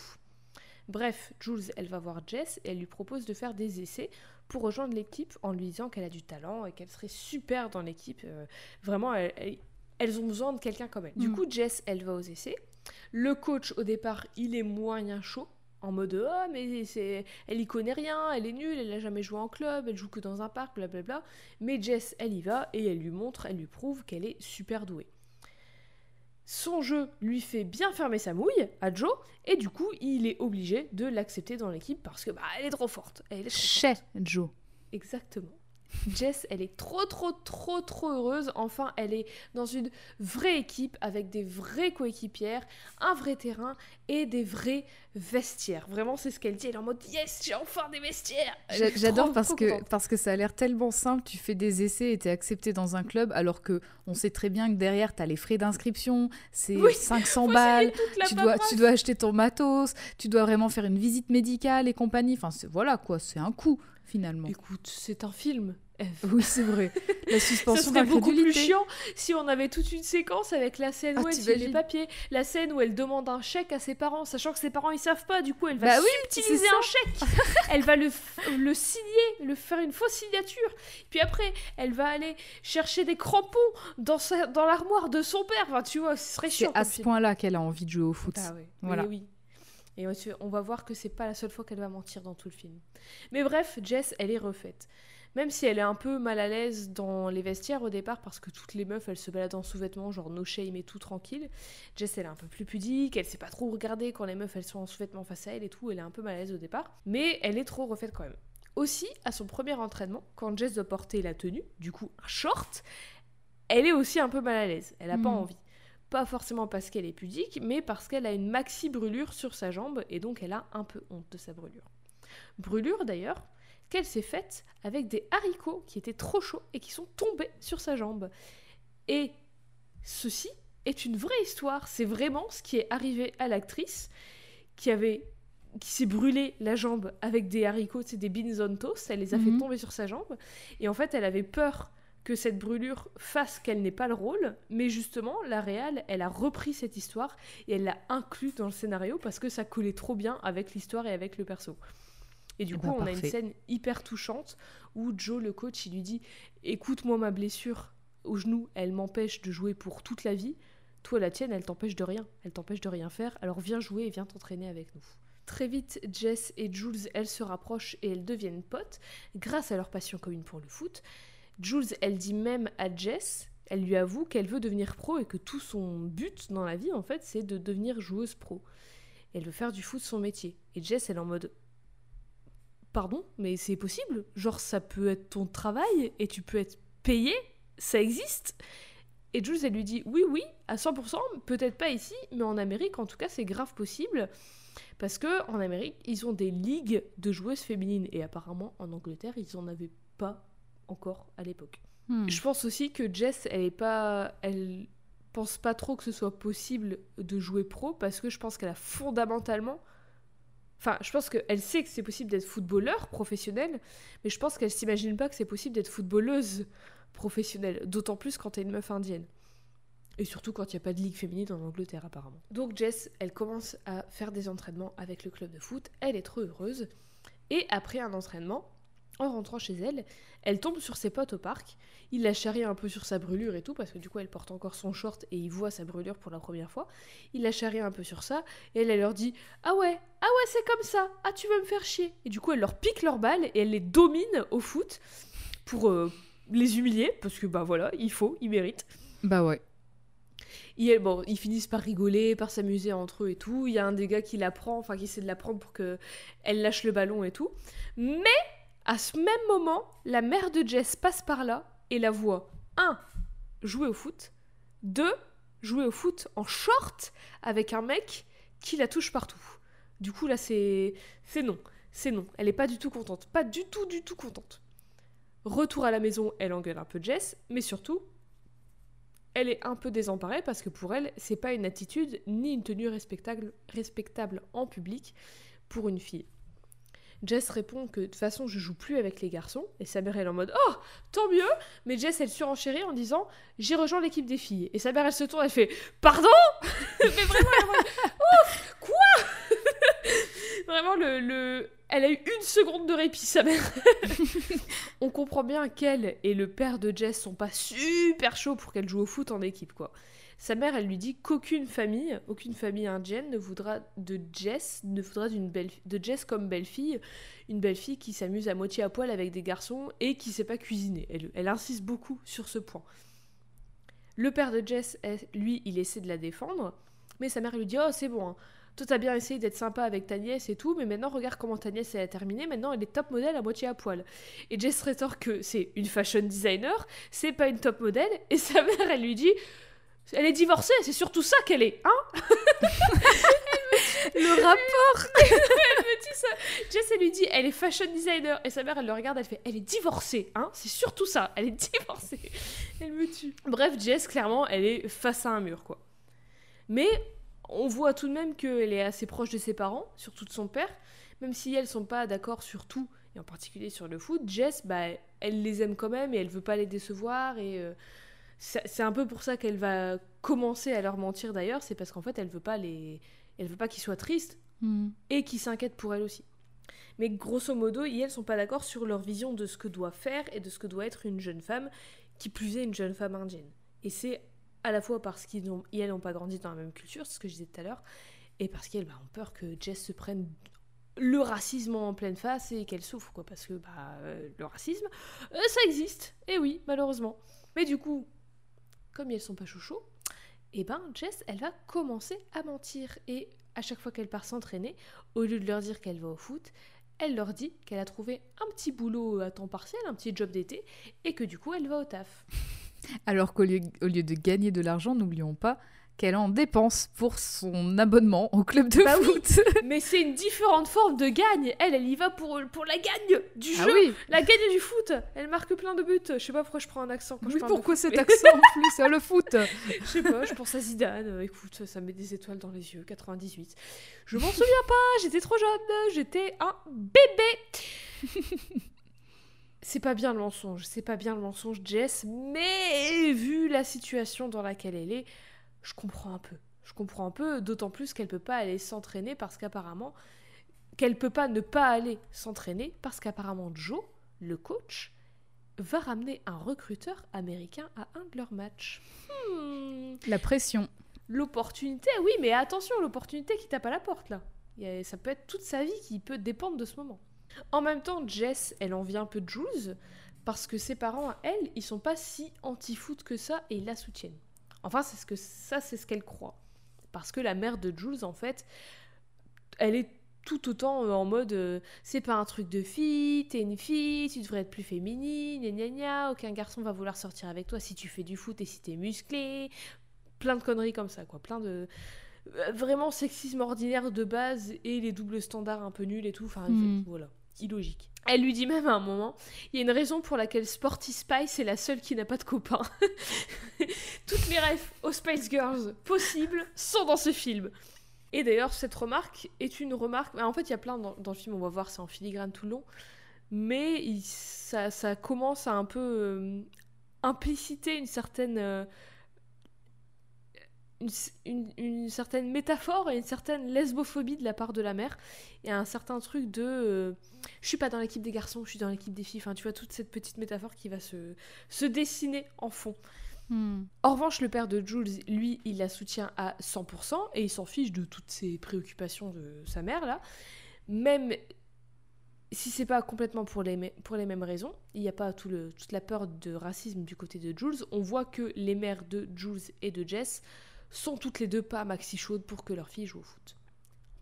Speaker 1: Bref, Jules, elle va voir Jess et elle lui propose de faire des essais pour rejoindre l'équipe en lui disant qu'elle a du talent et qu'elle serait super dans l'équipe. Euh, vraiment, elle- elle- elles ont besoin de quelqu'un comme elle. Du
Speaker 2: Mm.
Speaker 1: coup, Jess, elle va aux essais. Le coach, au départ, il est moyen chaud, en mode Ah, mais c'est... elle y connaît rien, elle est nulle, elle n'a jamais joué en club, elle joue que dans un parc, blablabla. Mais Jess, elle y va et elle lui montre, elle lui prouve qu'elle est super douée. Son jeu lui fait bien fermer sa mouille à Joe, et du coup, il est obligé de l'accepter dans l'équipe parce que bah, elle est trop forte. Elle est trop
Speaker 2: Chez
Speaker 1: forte.
Speaker 2: Joe.
Speaker 1: Exactement. Jess, elle est trop, trop, trop, trop heureuse. Enfin, elle est dans une vraie équipe avec des vraies coéquipières, un vrai terrain et des vrais vestiaires. Vraiment, c'est ce qu'elle dit. Elle est en mode Yes, j'ai enfin des vestiaires.
Speaker 2: J'adore parce que,
Speaker 1: contente.
Speaker 2: parce que ça a l'air tellement simple. Tu fais des essais et t'es accepté dans un club, alors que on sait très bien que derrière, t'as les frais d'inscription, c'est
Speaker 1: Oui,
Speaker 2: 500
Speaker 1: Faut
Speaker 2: balles. Tu dois, tu dois acheter ton matos, tu dois vraiment faire une visite médicale et compagnie. Enfin, voilà quoi, c'est un coût finalement.
Speaker 1: Écoute, c'est un film. Eve.
Speaker 2: Oui, c'est vrai. La
Speaker 1: Ça
Speaker 2: suspension
Speaker 1: serait beaucoup plus chiant si on avait toute une séquence avec la scène
Speaker 2: Ah,
Speaker 1: où elle signe les papiers, la scène où elle demande un chèque à ses parents, sachant que ses parents ils savent pas, du coup elle va
Speaker 2: Bah
Speaker 1: subtiliser
Speaker 2: c'est
Speaker 1: un chèque, elle va le, f- le signer, le faire une fausse signature, puis après elle va aller chercher des crampons dans, sa, dans l'armoire de son père, enfin tu vois, ce serait
Speaker 2: C'est
Speaker 1: chiant.
Speaker 2: à
Speaker 1: comme
Speaker 2: ce point-là qu'elle a envie de jouer au foot.
Speaker 1: Ah ouais,
Speaker 2: Voilà.
Speaker 1: mais oui. Et on va voir que c'est pas la seule fois qu'elle va mentir dans tout le film. Mais bref, Jess, elle est refaite. Même si elle est un peu mal à l'aise dans les vestiaires au départ, parce que toutes les meufs, elles se baladent en sous-vêtements, genre no shame et tout tranquille. Jess, elle est un peu plus pudique, elle sait pas trop regarder quand les meufs, elles sont en sous-vêtements face à elle et tout, elle est un peu mal à l'aise au départ. Mais elle est trop refaite quand même. Aussi, à son premier entraînement, quand Jess doit porter la tenue, du coup un short, elle est aussi un peu mal à l'aise. Elle a pas
Speaker 2: Mhm.
Speaker 1: envie. Pas forcément parce qu'elle est pudique, mais parce qu'elle a une maxi brûlure sur sa jambe et donc elle a un peu honte de sa brûlure. Brûlure d'ailleurs, qu'elle s'est faite avec des haricots qui étaient trop chauds et qui sont tombés sur sa jambe. Et ceci est une vraie histoire. C'est vraiment ce qui est arrivé à l'actrice qui avait qui s'est brûlé la jambe avec des haricots, c'est des beans on toast. Elle les a fait
Speaker 2: Mhm.
Speaker 1: tomber sur sa jambe. Et en fait, elle avait peur que cette brûlure fasse qu'elle n'ait pas le rôle. Mais justement, la réal, elle a repris cette histoire et elle l'a inclus dans le scénario parce que ça collait trop bien avec l'histoire et avec le perso. Et du
Speaker 2: Eh
Speaker 1: coup,
Speaker 2: ben,
Speaker 1: on a une scène hyper touchante où Joe, le coach, il lui dit Écoute-moi, ma blessure au genou, elle m'empêche de jouer pour toute la vie. Toi, la tienne, elle t'empêche de rien. Elle t'empêche de rien faire. Alors viens jouer et viens t'entraîner avec nous. Très vite, Jess et Jules, elles se rapprochent et elles deviennent potes grâce à leur passion commune pour le foot. Jules, elle dit même à Jess, elle lui avoue qu'elle veut devenir pro et que tout son but dans la vie, en fait, c'est de devenir joueuse pro. Elle veut faire du foot son métier. Et Jess, elle est en mode Pardon, mais c'est possible? Genre, ça peut être ton travail et tu peux être payé? Ça existe? Et Jules, elle lui dit Oui, oui, à 100%, peut-être pas ici, mais en Amérique, en tout cas, c'est grave possible. Parce que en Amérique, ils ont des ligues de joueuses féminines. Et apparemment, en Angleterre, ils en avaient pas encore à l'époque.
Speaker 2: Hmm.
Speaker 1: Je pense aussi que Jess, elle est pas, elle pense pas trop que ce soit possible de jouer pro parce que je pense qu'elle a fondamentalement, enfin, je pense qu'elle sait que c'est possible d'être footballeur professionnel, mais je pense qu'elle s'imagine pas que c'est possible d'être footballeuse professionnelle, d'autant plus quand t'es une meuf indienne. Et surtout quand il n'y a pas de ligue féminine en Angleterre apparemment. Donc Jess, elle commence à faire des entraînements avec le club de foot, elle est trop heureuse. Et après un entraînement, en rentrant chez elle, elle tombe sur ses potes au parc. Il la charrie un peu sur sa brûlure et tout, parce que du coup elle porte encore son short et il voit sa brûlure pour la première fois. Il la charrie un peu sur ça et elle, elle leur dit Ah ouais, ah ouais, c'est comme ça, ah tu veux me faire chier. Et du coup elle leur pique leurs balles et elle les domine au foot pour euh, les humilier, parce que bah voilà, il faut, ils méritent.
Speaker 2: Bah ouais.
Speaker 1: Et elle- bon, ils finissent par rigoler, par s'amuser entre eux et tout. Il y a un des gars qui la prend, enfin qui essaie de la prendre pour que elle lâche le ballon et tout. Mais à ce même moment, la mère de Jess passe par là et la voit 1. jouer au foot, 2. jouer au foot en short avec un mec qui la touche partout. Du coup là c'est non, c'est non. Elle est pas du tout contente, pas du tout du tout contente. Retour à la maison, elle engueule un peu Jess, mais surtout elle est un peu désemparée parce que pour elle, c'est pas une attitude ni une tenue respectable en public pour une fille. Jess répond que de toute façon je joue plus avec les garçons. Et sa mère elle est en mode oh tant mieux. Mais Jess elle surenchérit en disant j'ai rejoint l'équipe des filles. Et sa mère elle se tourne elle fait pardon? Mais vraiment elle ouf quoi? Vraiment le, le elle a eu une seconde de répit sa mère. On comprend bien qu'elle et le père de Jess sont pas super chauds pour qu'elle joue au foot en équipe, quoi. Sa mère, elle lui dit qu'aucune famille, aucune famille indienne ne voudra de Jess, ne voudra de Jess comme belle-fille, une belle-fille qui s'amuse à moitié à poil avec des garçons et qui sait pas cuisiner. Elle, insiste beaucoup sur ce point. Le père de Jess, lui, il essaie de la défendre, mais sa mère lui dit Oh, c'est bon, hein. toi t'as bien essayé d'être sympa avec ta nièce et tout, mais maintenant regarde comment ta nièce elle a terminé, maintenant elle est top modèle à moitié à poil. Et Jess rétorque que c'est une fashion designer, c'est pas une top modèle, et sa mère elle lui dit Elle est divorcée, c'est surtout ça qu'elle est, hein
Speaker 2: Le rapport
Speaker 1: Elle me dit ça. Jess elle lui dit Elle est fashion designer, et sa mère elle le regarde, elle fait Elle est divorcée, hein C'est surtout ça, elle est divorcée. Elle me tue. Bref, Jess clairement elle est face à un mur quoi. Mais on voit tout de même qu'elle est assez proche de ses parents, surtout de son père, même si elles sont pas d'accord sur tout, et en particulier sur le foot, Jess, bah, elle les aime quand même et elle veut pas les décevoir, et euh, c'est un peu pour ça qu'elle va commencer à leur mentir d'ailleurs, c'est parce qu'en fait elle veut pas les... Elle veut pas qu'ils soient tristes
Speaker 2: Hmm.
Speaker 1: et qu'ils s'inquiètent pour elle aussi. Mais grosso modo, ils elles sont pas d'accord sur leur vision de ce que doit faire et de ce que doit être une jeune femme, qui plus est une jeune femme indienne. Et c'est à la fois parce qu'ils n'ont, elles n'ont pas grandi dans la même culture, c'est ce que je disais tout à l'heure, et parce qu'elles bah, ont peur que Jess se prenne le racisme en pleine face et qu'elle souffre, quoi, parce que bah, euh, le racisme, euh, ça existe, et oui, malheureusement. Mais du coup, comme elles sont pas chouchous, et ben Jess, elle va commencer à mentir, et à chaque fois qu'elle part s'entraîner, au lieu de leur dire qu'elle va au foot, elle leur dit qu'elle a trouvé un petit boulot à temps partiel, un petit job d'été, et que du coup elle va au taf.
Speaker 2: Alors qu'au lieu, au lieu de gagner de l'argent, n'oublions pas qu'elle en dépense pour son abonnement au club de
Speaker 1: Bah oui.
Speaker 2: foot.
Speaker 1: Mais c'est une différente forme de gagne. Elle, elle y va pour, pour la gagne du
Speaker 2: Ah
Speaker 1: jeu,
Speaker 2: oui,
Speaker 1: la gagne du foot. Elle marque plein de buts. Je sais pas pourquoi je prends un accent quand je
Speaker 2: oui
Speaker 1: de
Speaker 2: pourquoi
Speaker 1: foot,
Speaker 2: cet
Speaker 1: mais-
Speaker 2: accent en plus C'est le foot?
Speaker 1: Je sais pas, je pense à Zidane. euh, écoute, ça me met des étoiles dans les yeux. 98. Je m'en souviens pas, j'étais trop jeune, j'étais un bébé. c'est pas bien le mensonge, c'est pas bien le mensonge, Jess, mais vu la situation dans laquelle elle est, je comprends un peu. Je comprends un peu, d'autant plus qu'elle peut pas aller s'entraîner parce qu'apparemment. qu'elle peut pas ne pas aller s'entraîner parce qu'apparemment Joe, le coach, va ramener un recruteur américain à un de leurs matchs. Hmm.
Speaker 2: La pression.
Speaker 1: L'opportunité, oui, mais attention, l'opportunité qui tape à la porte là. A- ça peut être toute sa vie qui peut dépendre de ce moment. En même temps, Jess, elle en vient un peu de Jules parce que ses parents, elle, ils sont pas si anti-foot que ça et ils la soutiennent. Enfin, c'est ce que ça, c'est ce qu'elle croit. Parce que la mère de Jules, en fait, elle est tout autant euh, en mode euh, c'est pas un truc de fille, t'es une fille, tu devrais être plus féminine, gna gna gna, aucun garçon va vouloir sortir avec toi si tu fais du foot et si t'es musclé, plein de conneries comme ça, quoi, plein de euh, vraiment sexisme ordinaire de base et les doubles standards un peu nuls et tout, enfin
Speaker 2: Hmm.
Speaker 1: voilà, illogique. Elle lui dit même à un moment, il y a une raison pour laquelle Sporty Spice est la seule qui n'a pas de copain. Toutes les rêves aux Spice Girls possibles sont dans ce film. Et d'ailleurs, cette remarque est une remarque. En fait, il y a plein dans, le film, on va voir, c'est en filigrane tout le long. Mais ça commence à un peu euh, impliciter une certaine. euh, une, une- une certaine métaphore et une certaine lesbophobie de la part de la mère. Et un certain truc de. euh, je suis pas dans l'équipe des garçons, je suis dans l'équipe des filles. Enfin, tu vois, toute cette petite métaphore qui va se, se dessiner en fond.
Speaker 2: Hmm.
Speaker 1: En revanche, le père de Jules, lui, il la soutient à 100% et il s'en fiche de toutes ces préoccupations de sa mère là. Même si c'est pas complètement pour les, pour les mêmes raisons, il n'y a pas tout le, toute la peur de racisme du côté de Jules. On voit que les mères de Jules et de Jess sont toutes les deux pas maxi chaudes pour que leur fille joue au foot.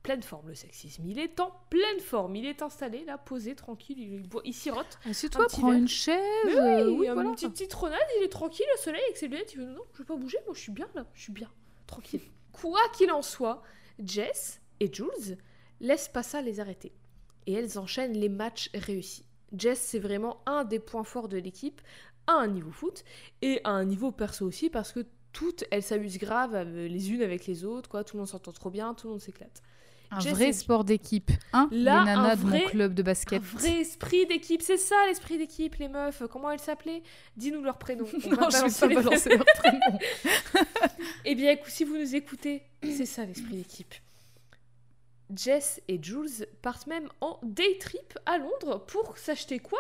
Speaker 1: Pleine forme le sexisme, il est en pleine forme, il est installé là, posé, tranquille, il, boit- il sirote.
Speaker 2: Assieds-toi,
Speaker 1: petit
Speaker 2: prends
Speaker 1: verre.
Speaker 2: une chaise.
Speaker 1: Mais
Speaker 2: euh,
Speaker 1: oui, une
Speaker 2: voilà.
Speaker 1: petite citronnade, il est tranquille au soleil avec ses lunettes, il veut non, je vais pas bouger, moi je suis bien là, je suis bien, tranquille. Quoi qu'il en soit, Jess et Jules laissent pas ça les arrêter. Et elles enchaînent les matchs réussis. Jess, c'est vraiment un des points forts de l'équipe, à un niveau foot, et à un niveau perso aussi, parce que toutes, elles s'amusent grave les unes avec les autres, quoi, tout le monde s'entend trop bien, tout le monde s'éclate.
Speaker 2: Un vrai sport d'équipe. Hein
Speaker 1: Là,
Speaker 2: les nanas
Speaker 1: un
Speaker 2: de
Speaker 1: vrai-
Speaker 2: mon club de
Speaker 1: Un
Speaker 2: basket.
Speaker 1: vrai esprit d'équipe, c'est ça l'esprit d'équipe, les meufs. Comment elles s'appelaient? Dis-nous leur prénom. On va
Speaker 2: Non, je vais
Speaker 1: balancer
Speaker 2: pas balancer leur prénom.
Speaker 1: Eh bien, écoute, si vous nous écoutez, c'est ça l'esprit d'équipe. Jess et Jules partent même en day trip à Londres pour s'acheter quoi?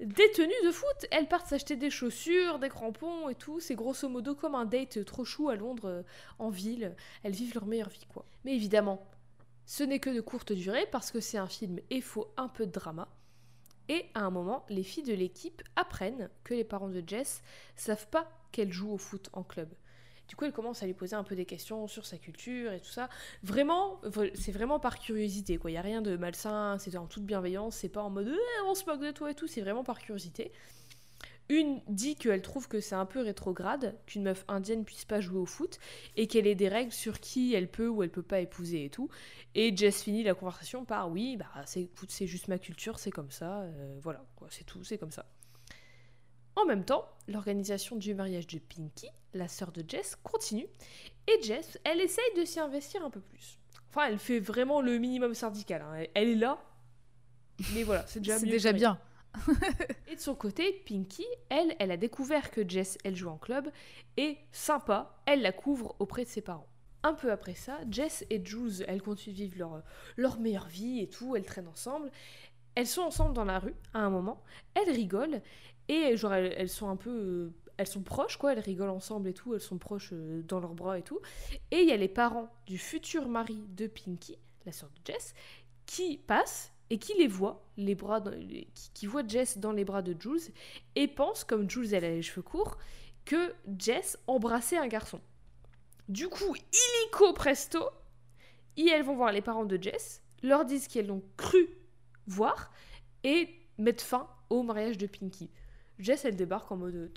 Speaker 1: Des tenues de foot. Elles partent s'acheter des chaussures, des crampons et tout. C'est grosso modo comme un date trop chou à Londres, euh, en ville. Elles vivent leur meilleure vie, quoi. Mais évidemment, ce n'est que de courte durée parce que c'est un film et faut un peu de drama. Et à un moment, les filles de l'équipe apprennent que les parents de Jess savent pas qu'elle joue au foot en club. Du coup, elle commence à lui poser un peu des questions sur sa culture et tout ça. Vraiment, vra- c'est vraiment par curiosité, quoi. Il y a rien de malsain, c'est en toute bienveillance, c'est pas en mode Eh, on se moque de toi et tout, c'est vraiment par curiosité. Une dit qu'elle trouve que c'est un peu rétrograde qu'une meuf indienne puisse pas jouer au foot et qu'elle ait des règles sur qui elle peut ou elle peut pas épouser et tout. Et Jess finit la conversation par oui, bah c'est juste ma culture, c'est comme ça, euh, voilà, c'est tout, c'est comme ça. En même temps, l'organisation du mariage de Pinky, la sœur de Jess, continue et Jess, elle essaye de s'y investir un peu plus. Enfin, elle fait vraiment le minimum syndical. hein. Elle- est là, mais voilà, c'est déjà
Speaker 2: déjà bien.
Speaker 1: Et de son côté, Pinky, elle, elle a découvert que Jess, elle joue en club, et sympa, elle la couvre auprès de ses parents. Un peu après ça, Jess et Jules, elles continuent de vivre leur, leur meilleure vie et tout, elles traînent ensemble. Elles sont ensemble dans la rue, à un moment, elles rigolent, et genre elles, sont un peu... euh, elles sont proches, quoi, elles rigolent ensemble et tout, elles sont proches euh, dans leurs bras et tout. Et il y a les parents du futur mari de Pinky, la sœur de Jess, qui passent et qui les voient, les bras qui voient Jess dans les bras de Jules, et pensent, comme Jules elle a les cheveux courts, que Jess embrassait un garçon. Du coup, illico presto, et elles vont voir les parents de Jess, leur disent qu'elles l'ont cru voir, et mettent fin au mariage de Pinky. Jess, elle débarque en mode...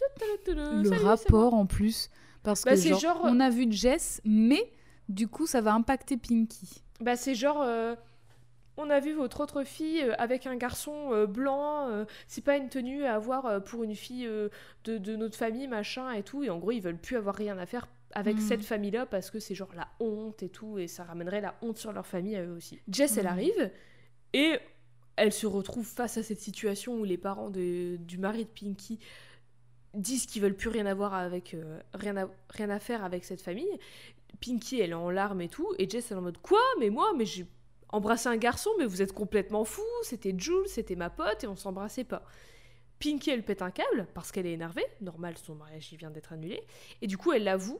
Speaker 2: Le
Speaker 1: Salut,
Speaker 2: rapport en plus. Parce
Speaker 1: Bah,
Speaker 2: que genre,
Speaker 1: genre-
Speaker 2: on a vu Jess, mais du coup, ça va impacter Pinky.
Speaker 1: Bah, c'est genre. euh, on a vu votre autre fille euh, avec un garçon euh, blanc, euh, c'est pas une tenue à avoir euh, pour une fille euh, de, de notre famille, machin et tout. Et en gros, ils veulent plus avoir rien à faire avec
Speaker 2: Mm.
Speaker 1: cette famille-là parce que c'est genre la honte et tout, et ça ramènerait la honte sur leur famille à eux aussi. Jess, elle
Speaker 2: Mm.
Speaker 1: arrive et elle se retrouve face à cette situation où les parents de- du mari de Pinky disent qu'ils veulent plus rien avoir avec euh, rien, à, rien à faire avec cette famille. Pinky elle est en larmes et tout et Jess elle est en mode quoi? Mais moi mais j'ai embrassé un garçon mais vous êtes complètement fou c'était Jules c'était ma pote et on s'embrassait pas. Pinky elle pète un câble parce qu'elle est énervée normal son mariage vient d'être annulé et du coup elle avoue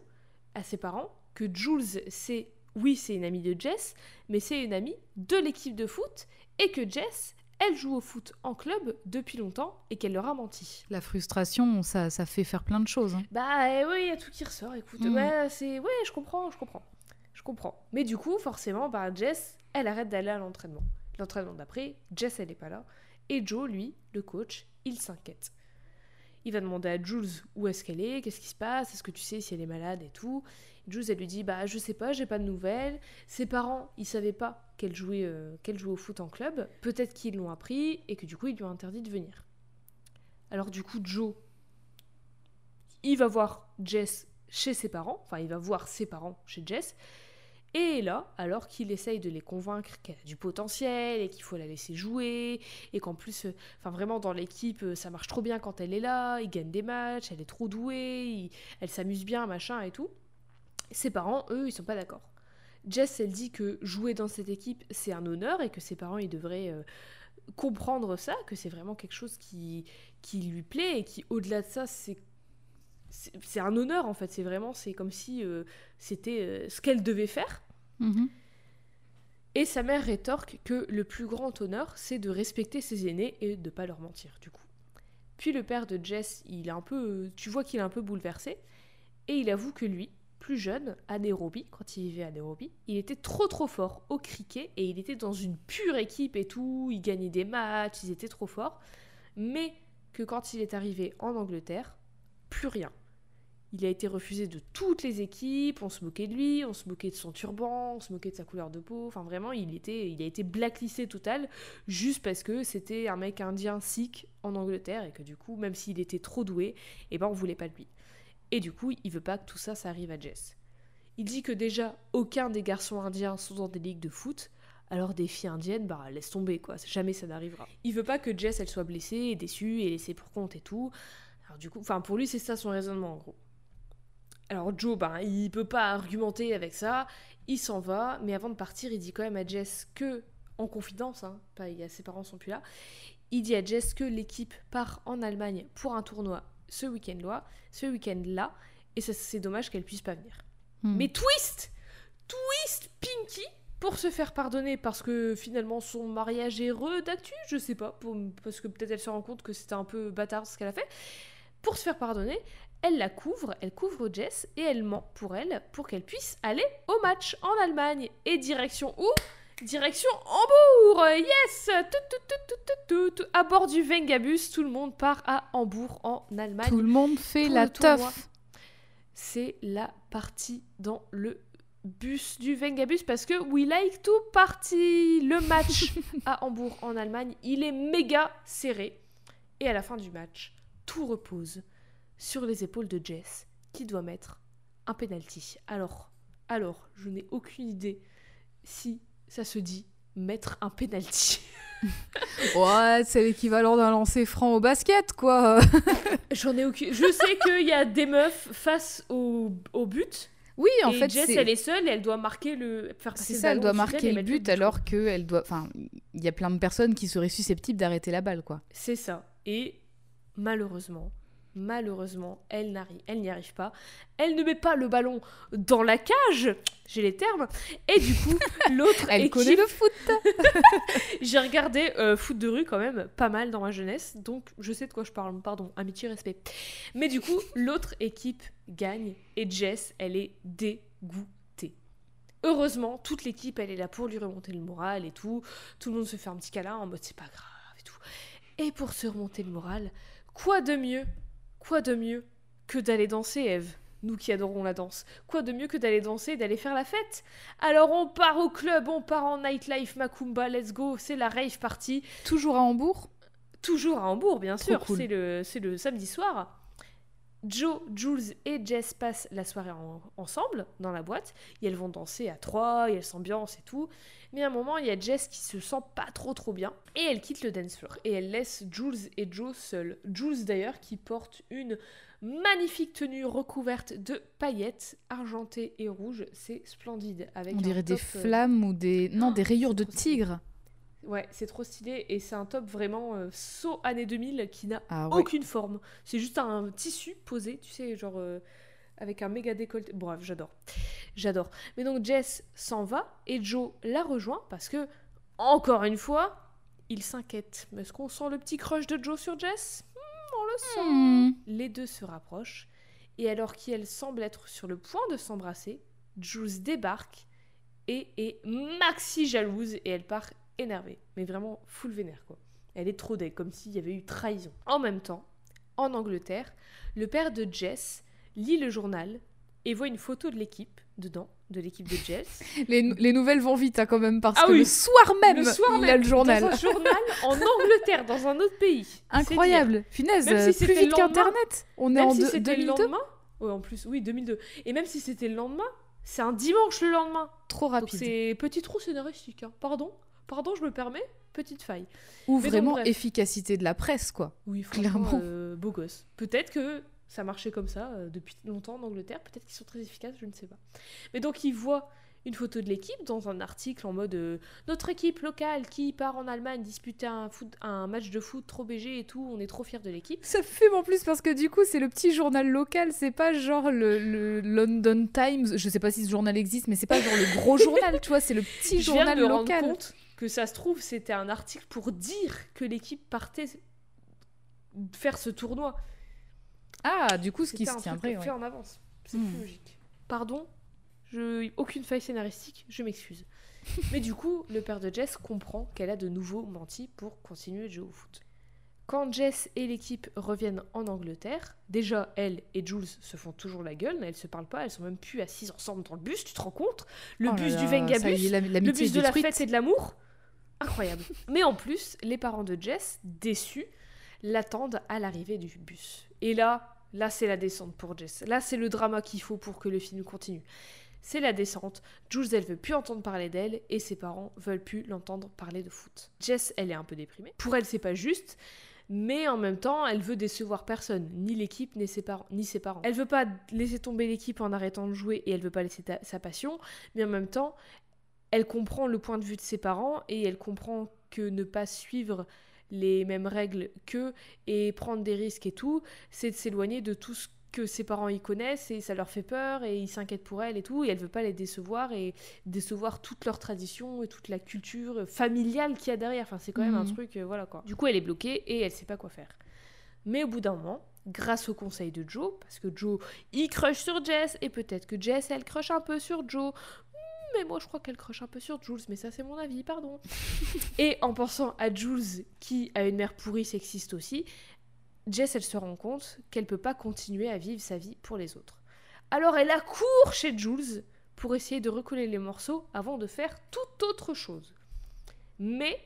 Speaker 1: à ses parents que Jules c'est oui c'est une amie de Jess mais c'est une amie de l'équipe de foot et que Jess elle joue au foot en club depuis longtemps et qu'elle leur a menti.
Speaker 2: La frustration, ça, ça fait faire plein de choses. hein.
Speaker 1: Bah eh oui, il y a tout qui ressort, écoute.
Speaker 2: Mm.
Speaker 1: Ouais, c'est ouais, je comprends, je comprends. Je comprends. Mais du coup, forcément, bah Jess, elle arrête d'aller à l'entraînement. L'entraînement d'après, Jess, elle est pas là. Et Joe, lui, le coach, il s'inquiète. Il va demander à Jules où est-ce qu'elle est, qu'est-ce qui se passe, est-ce que tu sais si elle est malade et tout. Jules, elle lui dit bah je sais pas, j'ai pas de nouvelles. Ses parents, ils savaient pas qu'elle jouait, euh, qu'elle jouait au foot en club. Peut-être qu'ils l'ont appris et que du coup ils lui ont interdit de venir. Alors du coup Joe, il va voir Jess chez ses parents, enfin il va voir ses parents chez Jess. Et là, alors qu'il essaye de les convaincre qu'elle a du potentiel et qu'il faut la laisser jouer, et qu'en plus, euh, enfin vraiment dans l'équipe, euh, ça marche trop bien quand elle est là, il gagne des matchs, elle est trop douée, elle s'amuse bien, machin et tout. Ses parents, eux, ils sont pas d'accord. Jess, elle dit que jouer dans cette équipe, c'est un honneur et que ses parents, ils devraient euh, comprendre ça, que c'est vraiment quelque chose qui, qui lui plaît et qui, au-delà de ça, c'est c'est un honneur en fait. C'est vraiment, c'est comme si euh, c'était euh, ce qu'elle devait faire.
Speaker 2: Mhm.
Speaker 1: Et sa mère rétorque que le plus grand honneur, c'est de respecter ses aînés et de pas leur mentir, du coup. Puis le père de Jess, il est un peu, tu vois qu'il est un peu bouleversé, et il avoue que lui, plus jeune, à Nairobi, quand il vivait à Nairobi, il était trop trop fort au cricket, et il était dans une pure équipe et tout, il gagnait des matchs, ils étaient trop forts, mais que quand il est arrivé en Angleterre, plus rien. Il a été refusé de toutes les équipes, on se moquait de lui, on se moquait de son turban, on se moquait de sa couleur de peau, enfin vraiment il, était, il a été blacklisté total juste parce que c'était un mec indien sikh en Angleterre et que du coup même s'il était trop doué, eh ben on voulait pas de lui. Et du coup il veut pas que tout ça ça arrive à Jess. Il dit que déjà aucun des garçons indiens sont dans des ligues de foot, alors des filles indiennes, bah laisse tomber quoi, jamais ça n'arrivera. Il veut pas que Jess elle soit blessée déçue et laissée pour compte et tout. Alors du coup, enfin pour lui c'est ça son raisonnement en gros. Alors Joe, ben, il peut pas argumenter avec ça, il s'en va, mais avant de partir, il dit quand même à Jess que, en confidence, hein, pas, ses parents sont plus là, il dit à Jess que l'équipe part en Allemagne pour un tournoi ce week-end-là, ce week-end-là, et c'est dommage qu'elle puisse pas venir.
Speaker 2: Hmm.
Speaker 1: Mais twist Twist Pinky pour se faire pardonner parce que finalement son mariage est re d'actu, je sais pas, pour- parce que peut-être elle se rend compte que c'était un peu bâtard ce qu'elle a fait. Pour se faire pardonner, elle la couvre, elle couvre Jess et elle ment pour elle pour qu'elle puisse aller au match en Allemagne. Et direction où? Direction Hambourg Yes tout, tout, tout, tout, tout, tout, tout. À bord du Vengabus, tout le monde part à Hambourg en Allemagne.
Speaker 2: Tout le monde fait
Speaker 1: pour
Speaker 2: la teuf.
Speaker 1: c'est la partie dans le bus du Vengabus parce que we like to party. Le match à Hambourg en Allemagne, il est méga serré. Et à la fin du match, tout repose sur les épaules de Jess qui doit mettre un penalty. Alors, alors, je n'ai aucune idée si ça se dit mettre un penalty.
Speaker 2: Ouais, c'est l'équivalent d'un lancer franc au basket, quoi.
Speaker 1: J'en ai aucune. Je sais qu'il y a des meufs face au, au but.
Speaker 2: Oui, en
Speaker 1: et
Speaker 2: fait,
Speaker 1: Jess, elle est seule et elle doit marquer le. Faire passer
Speaker 2: ça, elle doit marquer le
Speaker 1: mettre
Speaker 2: but alors qu'elle doit. Enfin, il y a plein de personnes qui seraient susceptibles d'arrêter la balle, quoi.
Speaker 1: C'est ça. Et malheureusement, malheureusement, elle n'y arrive pas. Elle ne met pas le ballon dans la cage. J'ai les termes. Et du coup, l'autre
Speaker 2: Elle
Speaker 1: équipe-
Speaker 2: connaît le foot.
Speaker 1: J'ai regardé euh, foot de rue quand même pas mal dans ma jeunesse, donc je sais de quoi je parle. Pardon, amitié, respect. Mais du coup, l'autre équipe gagne et Jess, elle est dégoûtée. Heureusement, toute l'équipe, elle est là pour lui remonter le moral et tout. Tout le monde se fait un petit câlin en mode c'est pas grave et tout. Et pour se remonter le moral, quoi de mieux, quoi de mieux que d'aller danser, Eve nous qui adorons la danse? Quoi de mieux que d'aller danser et d'aller faire la fête? Alors on part au club, on part en nightlife, Macumba, let's go, c'est la rave party.
Speaker 2: Toujours à Hambourg?
Speaker 1: Toujours à Hambourg, bien
Speaker 2: Trop
Speaker 1: sûr,
Speaker 2: cool.
Speaker 1: c'est le, c'est le samedi soir. Joe, Jules et Jess passent la soirée en- ensemble dans la boîte et elles vont danser à trois, et elles s'ambiancent et tout. Mais à un moment, il y a Jess qui se sent pas trop trop bien et elle quitte le dance floor et elle laisse Jules et Joe seuls. Jules d'ailleurs qui porte une magnifique tenue recouverte de paillettes argentées et rouges, c'est splendide. Avec
Speaker 2: On dirait des
Speaker 1: top, euh,
Speaker 2: flammes ou des. Non,
Speaker 1: Oh,
Speaker 2: des rayures de tigre.
Speaker 1: Ouais, c'est trop stylé et c'est un top vraiment euh, saut année 2000 qui n'a
Speaker 2: Ah ouais.
Speaker 1: aucune forme. C'est juste un tissu posé, tu sais, genre euh, avec un méga décolleté. Bref, j'adore. J'adore. Mais donc Jess s'en va et Joe la rejoint parce que, encore une fois, il s'inquiète. Mais Est-ce qu'on sent le petit crush de Joe sur Jess? Hmm, On le sent.
Speaker 2: Hmm.
Speaker 1: Les deux se rapprochent et alors qu'elles semblent être sur le point de s'embrasser, Jules débarque et est maxi jalouse et elle part énervée. Mais vraiment full vénère quoi. Elle est trop deg, comme s'il y avait eu trahison. En même temps, en Angleterre, le père de Jess lit le journal et voit une photo de l'équipe dedans, de l'équipe de Jess.
Speaker 2: Les, les nouvelles vont vite hein, quand même parce
Speaker 1: Ah
Speaker 2: que
Speaker 1: oui.
Speaker 2: le soir même,
Speaker 1: le soir
Speaker 2: il
Speaker 1: même,
Speaker 2: a le journal.
Speaker 1: Dans un journal en Angleterre, dans un autre pays.
Speaker 2: Incroyable. Finesse,
Speaker 1: Même si
Speaker 2: euh,
Speaker 1: c'était
Speaker 2: plus
Speaker 1: le
Speaker 2: vite qu'Internet. On est
Speaker 1: Même
Speaker 2: en
Speaker 1: si
Speaker 2: deux-
Speaker 1: c'était le
Speaker 2: 2002.
Speaker 1: lendemain. Ouais, en plus, oui, 2002. Et même si c'était le lendemain, c'est un dimanche le lendemain.
Speaker 2: Trop rapide.
Speaker 1: c'est petit trou scénaristique. hein. Pardon Pardon, je me permets Petite faille.
Speaker 2: Ou
Speaker 1: Mais
Speaker 2: vraiment efficacité de la presse, quoi.
Speaker 1: Oui,
Speaker 2: Clairement.
Speaker 1: euh, beau gosse. Peut-être que ça marchait comme ça euh, depuis longtemps en Angleterre. Peut-être qu'ils sont très efficaces, je ne sais pas. Mais donc, il voit une photo de l'équipe dans un article en mode euh, notre équipe locale qui part en Allemagne disputer un, foot, un match de foot trop BG et tout. On est trop fiers de l'équipe.
Speaker 2: Ça fume en plus parce que du coup, c'est le petit journal local, c'est pas genre le, le London Times. Je sais pas si ce journal existe, mais c'est pas genre le gros journal, tu vois, c'est le petit
Speaker 1: je viens
Speaker 2: journal
Speaker 1: de me rendre
Speaker 2: local.
Speaker 1: compte que ça se trouve, c'était un article pour dire que l'équipe partait faire ce tournoi.
Speaker 2: Ah, du coup, ce qui se tiendrait, ouais.
Speaker 1: fait en avance. C'est
Speaker 2: Hmm.
Speaker 1: plus logique. Pardon je... Aucune faille scénaristique, je m'excuse. Mais du coup, le père de Jess comprend qu'elle a de nouveau menti pour continuer de jouer au foot. Quand Jess et l'équipe reviennent en Angleterre, déjà elle et Jules se font toujours la gueule, elles se parlent pas, elles sont même plus assises ensemble dans le bus, tu te rends compte? Le
Speaker 2: Oh
Speaker 1: bus du
Speaker 2: là, y
Speaker 1: Vengabus, le bus de la fête et de l'amour. Incroyable. Mais en plus, les parents de Jess, déçus, l'attendent à l'arrivée du bus. Et là, là c'est la descente pour Jess. Là c'est le drama qu'il faut pour que le film continue. C'est la descente. Jules, elle veut plus entendre parler d'elle et ses parents veulent plus l'entendre parler de foot. Jess, elle est un peu déprimée. Pour elle, c'est pas juste. Mais en même temps, elle veut décevoir personne, ni l'équipe, ni ses parents. Ni ses parents. Elle veut pas laisser tomber l'équipe en arrêtant de jouer et elle veut pas laisser sa passion, mais en même temps, elle comprend le point de vue de ses parents et elle comprend que ne pas suivre les mêmes règles qu'eux et prendre des risques et tout, c'est de s'éloigner de tout ce que ses parents y connaissent et ça leur fait peur et ils s'inquiètent pour elle et tout et elle veut pas les décevoir et décevoir toute leur tradition et toute la culture familiale qu'il y a derrière. Enfin, c'est quand même un
Speaker 2: Mhm.
Speaker 1: truc, euh, voilà quoi. Du coup, elle est bloquée et elle sait pas quoi faire. Mais au bout d'un moment, grâce au conseil de Joe, parce que Joe, il crush sur Jess, et peut-être que Jess, elle crush un peu sur Joe. Mais moi, je crois qu'elle crush un peu sur Jules, mais ça, c'est mon avis, pardon. et en pensant à Jules, qui a une mère pourrie sexiste aussi, Jess, elle se rend compte qu'elle peut pas continuer à vivre sa vie pour les autres. Alors, elle accourt chez Jules pour essayer de recoller les morceaux avant de faire toute autre chose. Mais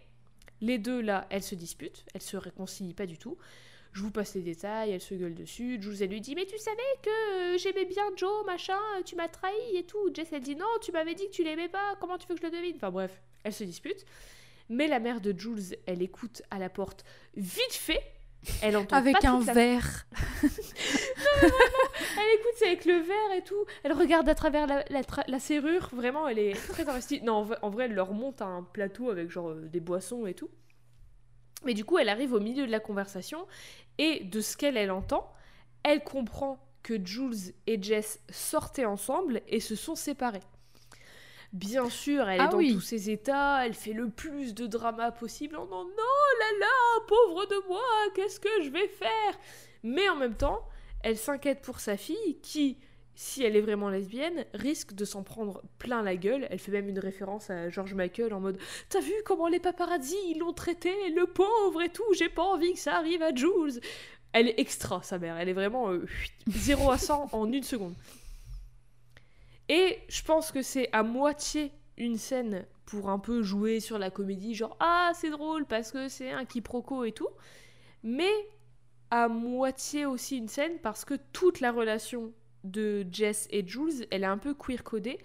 Speaker 1: les deux là, elles se disputent, elles se réconcilient pas du tout. Je vous passe les détails, elles se gueulent dessus. Jules, elle lui dit Mais tu savais que euh, j'aimais bien Joe, machin, euh, tu m'as trahi et tout. Jess, elle dit Non, tu m'avais dit que tu l'aimais pas, comment tu veux que je le devine? Enfin bref, elles se disputent. Mais la mère de Jules, elle écoute à la porte vite fait. Elle entend
Speaker 2: Avec
Speaker 1: pas
Speaker 2: un
Speaker 1: toute la
Speaker 2: verre.
Speaker 1: elle écoute c'est avec le verre et tout. Elle regarde à travers la, la tra- la serrure. Vraiment, elle est très investie. Non, en vrai, en vrai, elle leur monte un plateau avec genre euh, des boissons et tout. Mais du coup, elle arrive au milieu de la conversation et de ce qu'elle elle entend, elle comprend que Jules et Jess sortaient ensemble et se sont séparés. Bien sûr, elle
Speaker 2: Ah
Speaker 1: est dans
Speaker 2: oui.
Speaker 1: tous ses états, elle fait le plus de drama possible en disant non là là, pauvre de moi, qu'est-ce que je vais faire? Mais en même temps, elle s'inquiète pour sa fille qui, si elle est vraiment lesbienne, risque de s'en prendre plein la gueule. Elle fait même une référence à George Michael en mode T'as vu comment les paparazzi ils l'ont traité, le pauvre et tout, j'ai pas envie que ça arrive à Jules. Elle est extra, sa mère. Elle est vraiment 0 à 100 en une seconde. Et je pense que c'est à moitié une scène pour un peu jouer sur la comédie, genre ah c'est drôle parce que c'est un quiproquo et tout, mais à moitié aussi une scène parce que toute la relation de Jess et Jules, elle est un peu queer codée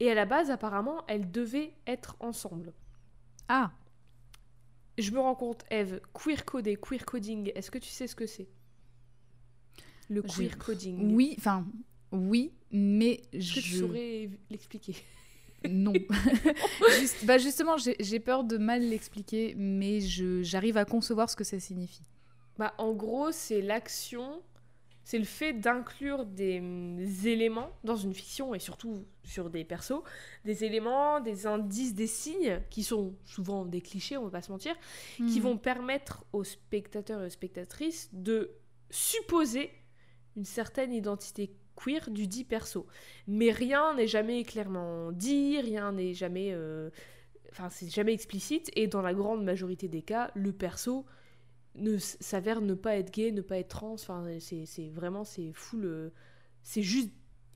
Speaker 1: et à la base apparemment elles devaient être ensemble.
Speaker 2: Ah.
Speaker 1: Je me rends compte, Eve, queer codé, queer coding, est-ce que tu sais ce que c'est? Le queer coding.
Speaker 2: Oui, enfin oui, mais
Speaker 1: je. Tu saurais l'expliquer?
Speaker 2: Non. bah justement, j'ai peur de mal l'expliquer, mais j'arrive à concevoir ce que ça signifie.
Speaker 1: Bah, en gros, c'est l'action, c'est le fait d'inclure des, mm, éléments dans une fiction et surtout sur des persos, des éléments, des indices, des signes qui sont souvent des clichés, on va pas se mentir, qui hmm. vont permettre aux spectateurs et aux spectatrices de supposer une certaine identité queer du dit perso. Mais rien n'est jamais clairement dit, rien n'est jamais. Euh, enfin, c'est jamais explicite, et dans la grande majorité des cas, le perso ne s'avère ne pas être gay, ne pas être trans. Enfin, c'est vraiment, c'est full. Euh, c'est juste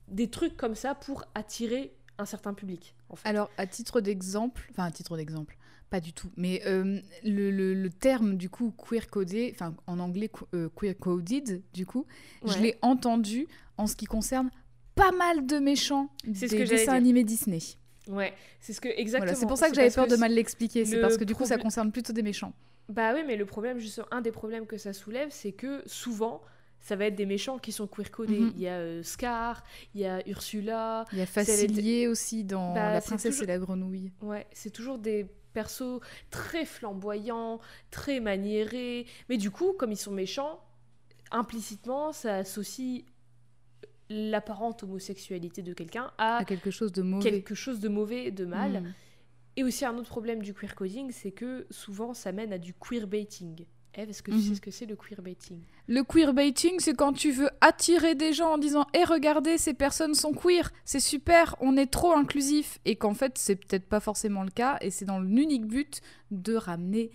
Speaker 1: des trucs comme ça pour attirer un certain public.
Speaker 2: Alors, à titre d'exemple, enfin, à titre d'exemple, pas du tout, mais euh, le, le, terme du coup queer codé, enfin en anglais queer coded, du coup, je l'ai entendu en ce qui concerne pas mal de méchants des ce que dessins animés Disney.
Speaker 1: Ouais, c'est ce que exactement.
Speaker 2: c'est pour ça que j'avais peur de mal l'expliquer. C'est parce que du coup, ça concerne plutôt des méchants.
Speaker 1: Bah oui, mais le problème, juste un des problèmes que ça soulève, c'est que souvent, ça va être des méchants qui sont queer codés. Mhm. Il y a euh, Scar, il y a Ursula.
Speaker 2: Il y a Facilier aussi dans bah, La princesse et la grenouille.
Speaker 1: Ouais, c'est toujours des persos très flamboyants, très maniérés. Mais du coup, comme ils sont méchants, implicitement, ça associe l'apparente homosexualité de quelqu'un à,
Speaker 2: quelque chose de mauvais.
Speaker 1: Quelque chose de mauvais, de mal. Hmm. Et aussi un autre problème du queer coding, c'est que souvent ça mène à du queerbaiting. Eve, est-ce que tu sais mhm. ce que c'est le queerbaiting?
Speaker 2: Le queerbaiting, c'est quand tu veux attirer des gens en disant "Eh regardez, ces personnes sont queer, c'est super, on est trop inclusif" et qu'en fait, c'est peut-être pas forcément le cas et c'est dans l'unique but de ramener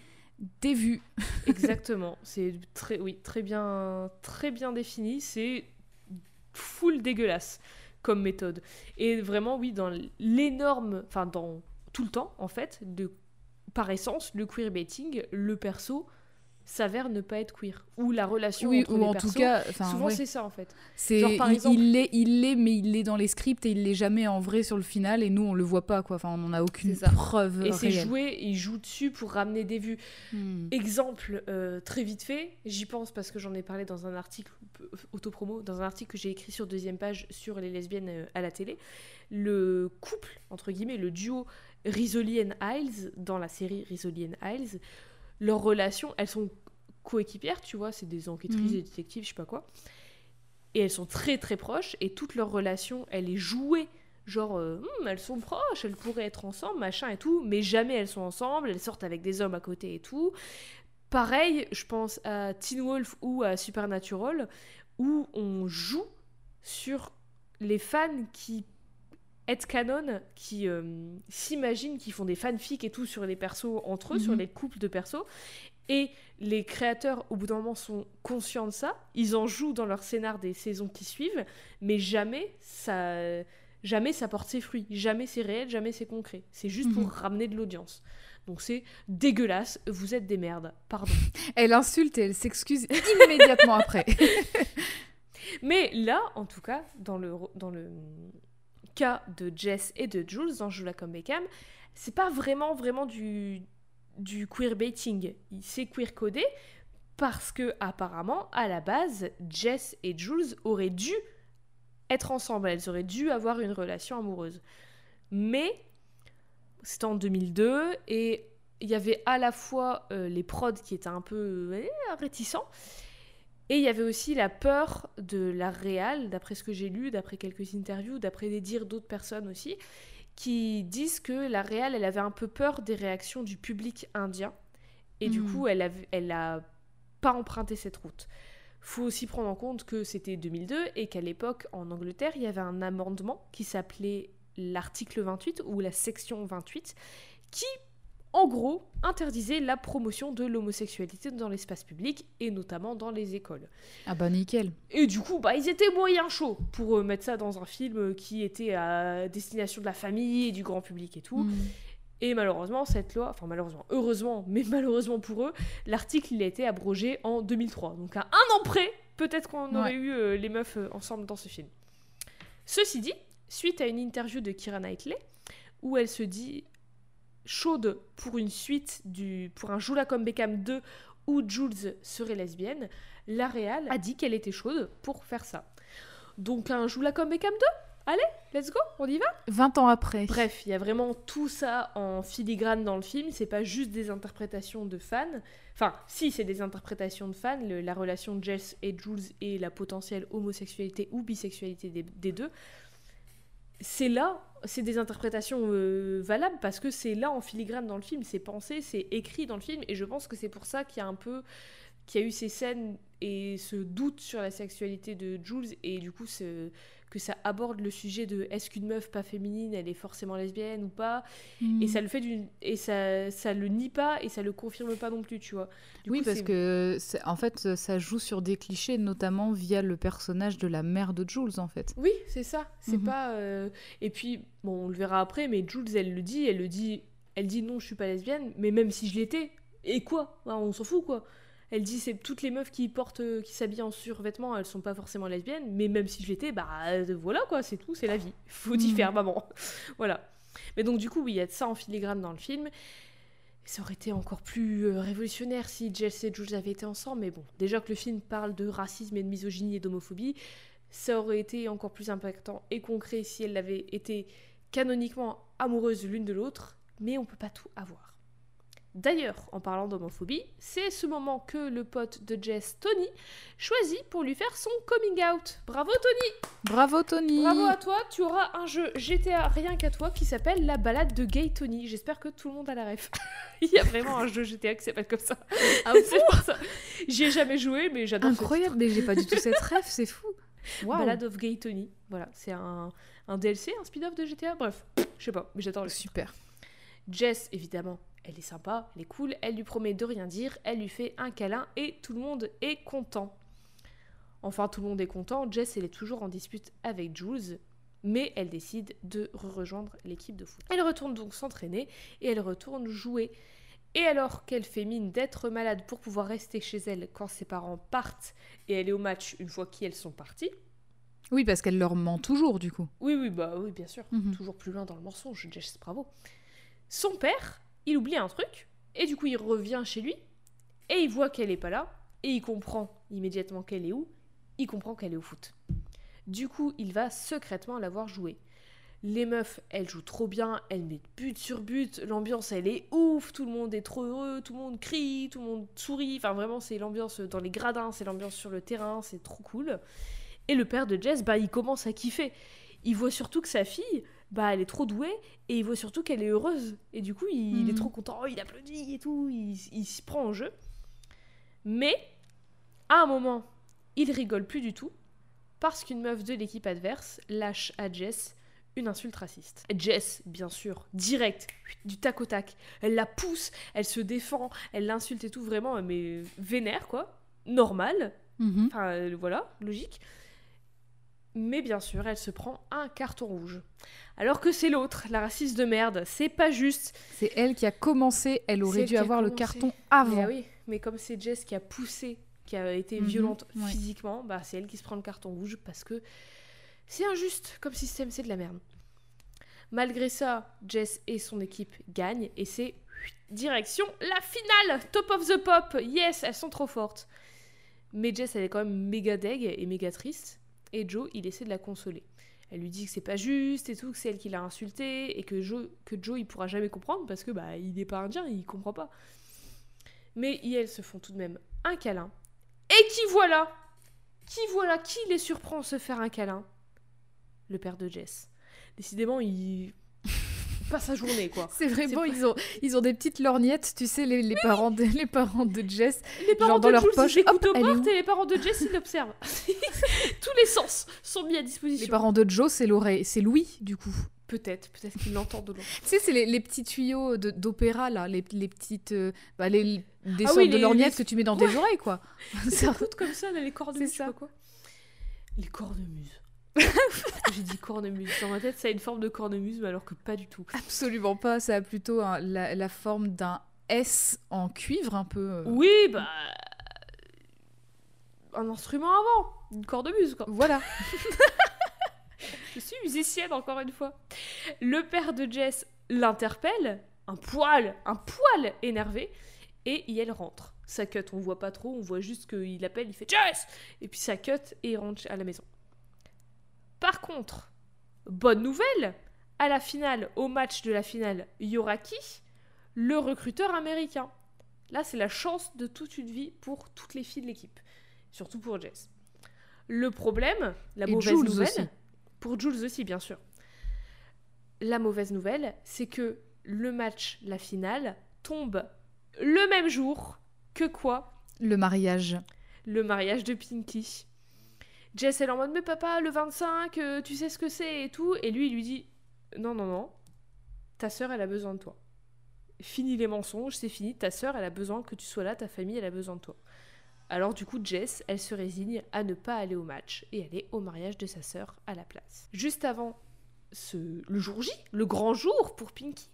Speaker 2: des vues.
Speaker 1: Exactement, c'est très oui, très bien très bien défini, c'est full dégueulasse comme méthode. Et vraiment, oui, dans l'énorme, enfin dans tout le temps, en fait, de, par essence, le queerbaiting, le perso s'avère ne pas être queer. Ou la relation oui, entre ou en tout cas souvent c'est ça en fait.
Speaker 2: C'est il l'est il l'est mais il l'est dans les scripts et il l'est jamais en vrai sur le final et nous on le voit pas quoi. Enfin on n'en a aucune preuve
Speaker 1: et c'est joué il joue dessus pour ramener des vues. Hmm. exemple euh, très vite fait j'y pense parce que j'en ai parlé dans un article autopromo dans un article que j'ai écrit sur deuxième page sur les lesbiennes euh, à la télé. Le couple entre guillemets le duo Risoli and Isles dans la série Risoli and Isles leurs relations, elles sont coéquipières, tu vois, c'est des enquêtrices, mhm. des détectives, je sais pas quoi. Et elles sont très très proches, et toute leur relation, elle est jouée. Genre, euh, hmm, elles sont proches, elles pourraient être ensemble, machin et tout, mais jamais elles sont ensemble, elles sortent avec des hommes à côté et tout. Pareil, je pense à Teen Wolf ou à Supernatural, où on joue sur les fans qui canon qui euh, s'imaginent qu'ils font des fanfics et tout sur les persos entre eux, sur mhm. les couples de persos. Et les créateurs, au bout d'un moment, sont conscients de ça. Ils en jouent dans leur scénar des saisons qui suivent, mais jamais ça, jamais ça porte ses fruits. Jamais c'est réel, jamais c'est concret. C'est juste pour mhm. ramener de l'audience. Donc c'est dégueulasse, vous êtes des merdes, pardon.
Speaker 2: Elle insulte et elle s'excuse immédiatement après.
Speaker 1: Mais là, en tout cas, dans le, dans le, cas de Jess et de Jules dans Joue comme Beckham, c'est pas vraiment vraiment du, du queerbaiting. C'est queer codé parce que apparemment à la base Jess et Jules auraient dû être ensemble, elles auraient dû avoir une relation amoureuse. Mais c'était en 2002 et il y avait à la fois euh, les prods qui étaient un peu euh, réticents et il y avait aussi la peur de la réal, d'après ce que j'ai lu, d'après quelques interviews, d'après les dires d'autres personnes aussi, qui disent que la réal, elle avait un peu peur des réactions du public indien. Et du hmm. coup, elle a, elle a pas emprunté cette route. Faut aussi prendre en compte que c'était 2002 et qu'à l'époque, en Angleterre, il y avait un amendement qui s'appelait l'article 28 ou la section 28 qui en gros, interdisait la promotion de l'homosexualité dans l'espace public et notamment dans les écoles.
Speaker 2: Ah bah nickel.
Speaker 1: Et du coup, bah, ils étaient moyens chauds pour euh, mettre ça dans un film qui était à destination de la famille et du grand public et tout.
Speaker 2: Mm.
Speaker 1: Et malheureusement, cette loi, enfin malheureusement, heureusement, mais malheureusement pour eux, l'article il a été abrogé en 2003. Donc à un an près, peut-être qu'on aurait eu euh, les meufs euh, ensemble dans ce film. Ceci dit, suite à une interview de Kira Knightley, où elle se dit chaude pour une suite du pour un Jula comme Beckham 2 où Jules serait lesbienne, la Real a dit qu'elle était chaude pour faire ça. Donc un Jula comme Beckham 2 Allez, let's go, on y va?
Speaker 2: 20 ans après.
Speaker 1: Bref, il y a vraiment tout ça en filigrane dans le film. C'est pas juste des interprétations de fans. Enfin, si, c'est des interprétations de fans. le- la relation de Jess et Jules et la potentielle homosexualité ou bisexualité des, des deux. C'est là, c'est des interprétations euh, valables parce que c'est là en filigrane dans le film. C'est pensé, c'est écrit dans le film. Et je pense que c'est pour ça qu'il y a un peu. qu'il y a eu ces scènes et ce doute sur la sexualité de Jules. Et du coup, ce- que ça aborde le sujet de est-ce qu'une meuf pas féminine elle est forcément lesbienne ou pas. Et ça le fait d'une et ça ça le nie pas et ça le confirme pas non plus tu vois. Du
Speaker 2: oui,
Speaker 1: coup,
Speaker 2: parce que en fait, ça joue sur des clichés, notamment via le personnage de la mère de Jules, en fait.
Speaker 1: oui c'est ça. C'est
Speaker 2: Mhm.
Speaker 1: pas euh, et puis bon on le verra après mais Jules elle le dit elle le dit elle dit non je suis pas lesbienne mais même si je l'étais et quoi? On s'en fout quoi elle dit c'est toutes les meufs qui portent euh, qui s'habillent en survêtements elles sont pas forcément lesbiennes mais même si je l'étais bah euh, voilà quoi c'est tout c'est la vie. Faut y
Speaker 2: Mhm.
Speaker 1: faire maman. Voilà. Mais donc du coup oui il y a de ça en filigrane dans le film. Ça aurait été encore plus euh, révolutionnaire si Jess et Jules avaient été ensemble. Mais bon déjà que le film parle de racisme et de misogynie et d'homophobie ça aurait été encore plus impactant et concret si elles avaient été canoniquement amoureuses l'une de l'autre, mais on peut pas tout avoir. D'ailleurs, en parlant d'homophobie, c'est ce moment que le pote de Jess, Tony, choisit pour lui faire son coming out. Bravo Tony
Speaker 2: Bravo, Tony
Speaker 1: Bravo à toi, tu auras un jeu GTA rien qu'à toi qui s'appelle La balade de Gay Tony. J'espère que tout le monde a la ref. Il y a vraiment un jeu GTA qui s'appelle comme ça.
Speaker 2: Ah
Speaker 1: c'est pour ça. J'y ai jamais joué, mais j'adore
Speaker 2: Incroyable, mais j'ai pas du tout cette rêve, c'est fou.
Speaker 1: Ballad of Gay Tony. Voilà, c'est un, un DLC, un spin-off de GTA. Bref, je sais pas, mais j'adore le
Speaker 2: Super.
Speaker 1: Jess, évidemment, elle est sympa, elle est cool, elle lui promet de rien dire, elle lui fait un câlin et tout le monde est content. Enfin, tout le monde est content, Jess, elle est toujours en dispute avec Jules, mais elle décide de rejoindre l'équipe de foot. Elle retourne donc s'entraîner et elle retourne jouer. Et alors qu'elle fait mine d'être malade pour pouvoir rester chez elle quand ses parents partent et elle est au match une fois qu'elles sont partis,
Speaker 2: Oui, parce qu'elle leur ment toujours, du coup.
Speaker 1: oui, oui, bah oui, bien sûr.
Speaker 2: Mhm.
Speaker 1: Toujours plus loin dans le mensonge, Jess, bravo. Son père, il oublie un truc, et du coup, il revient chez lui, et il voit qu'elle est pas là, et il comprend immédiatement qu'elle est où. Il comprend qu'elle est au foot. Du coup, il va secrètement la voir jouer. Les meufs, elles jouent trop bien, elles mettent but sur but, l'ambiance elle est ouf, tout le monde est trop heureux, tout le monde crie, tout le monde sourit, enfin vraiment c'est l'ambiance dans les gradins, c'est l'ambiance sur le terrain, c'est trop cool. Et le père de Jess, bah il commence à kiffer. Il voit surtout que sa fille, bah elle est trop douée et il voit surtout qu'elle est heureuse. Et du coup, il, il est
Speaker 2: Mhm.
Speaker 1: trop content, il applaudit et tout, il, il s'y prend au jeu. Mais à un moment, il rigole plus du tout parce qu'une meuf de l'équipe adverse lâche à Jess une insulte raciste. Jess, bien sûr, direct, du tac au tac. Elle la pousse, elle se défend, elle l'insulte et tout, vraiment, mais vénère quoi. Normal,
Speaker 2: Mhm.
Speaker 1: Enfin, euh, voilà, logique. Mais bien sûr, elle se prend un carton rouge. Alors que c'est l'autre, la raciste de merde. C'est pas juste.
Speaker 2: C'est elle qui a commencé, elle aurait dû avoir le carton avant.
Speaker 1: oui, mais comme c'est Jess qui a poussé, qui a été
Speaker 2: Mhm,
Speaker 1: violente
Speaker 2: ouais.
Speaker 1: physiquement, bah c'est elle qui se prend le carton rouge parce que c'est injuste comme système, c'est de la merde. Malgré ça, Jess et son équipe gagnent et c'est direction la finale, top of the pop. Yes, elles sont trop fortes. Mais Jess, elle est quand même méga deg et méga triste. Et Joe, il essaie de la consoler. Elle lui dit que c'est pas juste et tout, que c'est elle qui l'a insulté et que Joe, que Joe, il pourra jamais comprendre parce que bah il est pas indien, il comprend pas. Mais ils, elles se font tout de même un câlin. Et qui voilà? Qui voilà? Qui les surprend se faire un câlin? Le père de Jess. Décidément, il passe sa journée quoi.
Speaker 2: C'est vraiment,
Speaker 1: pas-
Speaker 2: ils ont, ils ont des petites lorgnettes, tu sais, les, les parents, de, les parents de Jess.
Speaker 1: Les parents
Speaker 2: Genre dans
Speaker 1: de
Speaker 2: leur
Speaker 1: Jules,
Speaker 2: poche,
Speaker 1: ils
Speaker 2: hop,
Speaker 1: aux portes et les parents de Jess, ils l'observent. Tous les sens sont mis à
Speaker 2: Les
Speaker 1: disposition.
Speaker 2: parents de Joe, c'est l'oreille, c'est Louis, du coup.
Speaker 1: Peut-être, peut-être qu'il l'entend de loin.
Speaker 2: Tu sais, c'est les, les petits tuyaux de- d'opéra, là, les, les petites. euh, bah, les, des
Speaker 1: Ah
Speaker 2: sortes
Speaker 1: oui,
Speaker 2: de
Speaker 1: les-
Speaker 2: lorgnettes
Speaker 1: les-
Speaker 2: que tu mets dans tes oreilles, quoi.
Speaker 1: Ça coûte comme ça, là, les
Speaker 2: ça.
Speaker 1: pas quoi. Les cornemuses. J'ai dit cornemuse. Dans ma tête, ça a une forme de cornemuse, mais alors que pas du tout.
Speaker 2: Absolument pas, ça a plutôt la, la forme d'un S en cuivre, un peu. euh,
Speaker 1: Oui, bah. Un instrument avant. Une cornemuse, quoi.
Speaker 2: Voilà.
Speaker 1: Je suis musicienne, encore une fois. Le père de Jess l'interpelle, un poil, un poil énervé, et elle rentre. Ça cut, on voit pas trop, on voit juste qu'il appelle, il fait Jess Et puis ça cut et il rentre à la maison. Par contre, bonne nouvelle, à la finale, au match de la finale, il y aura qui Le recruteur américain. Là, c'est la chance de toute une vie pour toutes les filles de l'équipe, surtout pour Jess. Le problème, la
Speaker 2: Et
Speaker 1: mauvaise
Speaker 2: Jules
Speaker 1: nouvelle,
Speaker 2: aussi.
Speaker 1: pour Jules aussi, bien sûr. La mauvaise nouvelle, c'est que le match, la finale, tombe le même jour que quoi?
Speaker 2: Le mariage.
Speaker 1: Le mariage de Pinky. Jess, elle est en mode, mais papa, le 25, euh, tu sais ce que c'est et tout. Et lui, il lui dit, non, non, non, ta sœur, elle a besoin de toi. Fini les mensonges, c'est fini, ta sœur, elle a besoin que tu sois là, ta famille, elle a besoin de toi. Alors du coup, Jess, elle se résigne à ne pas aller au match et aller au mariage de sa sœur à la place. Juste avant ce... le jour J, le grand jour pour Pinky,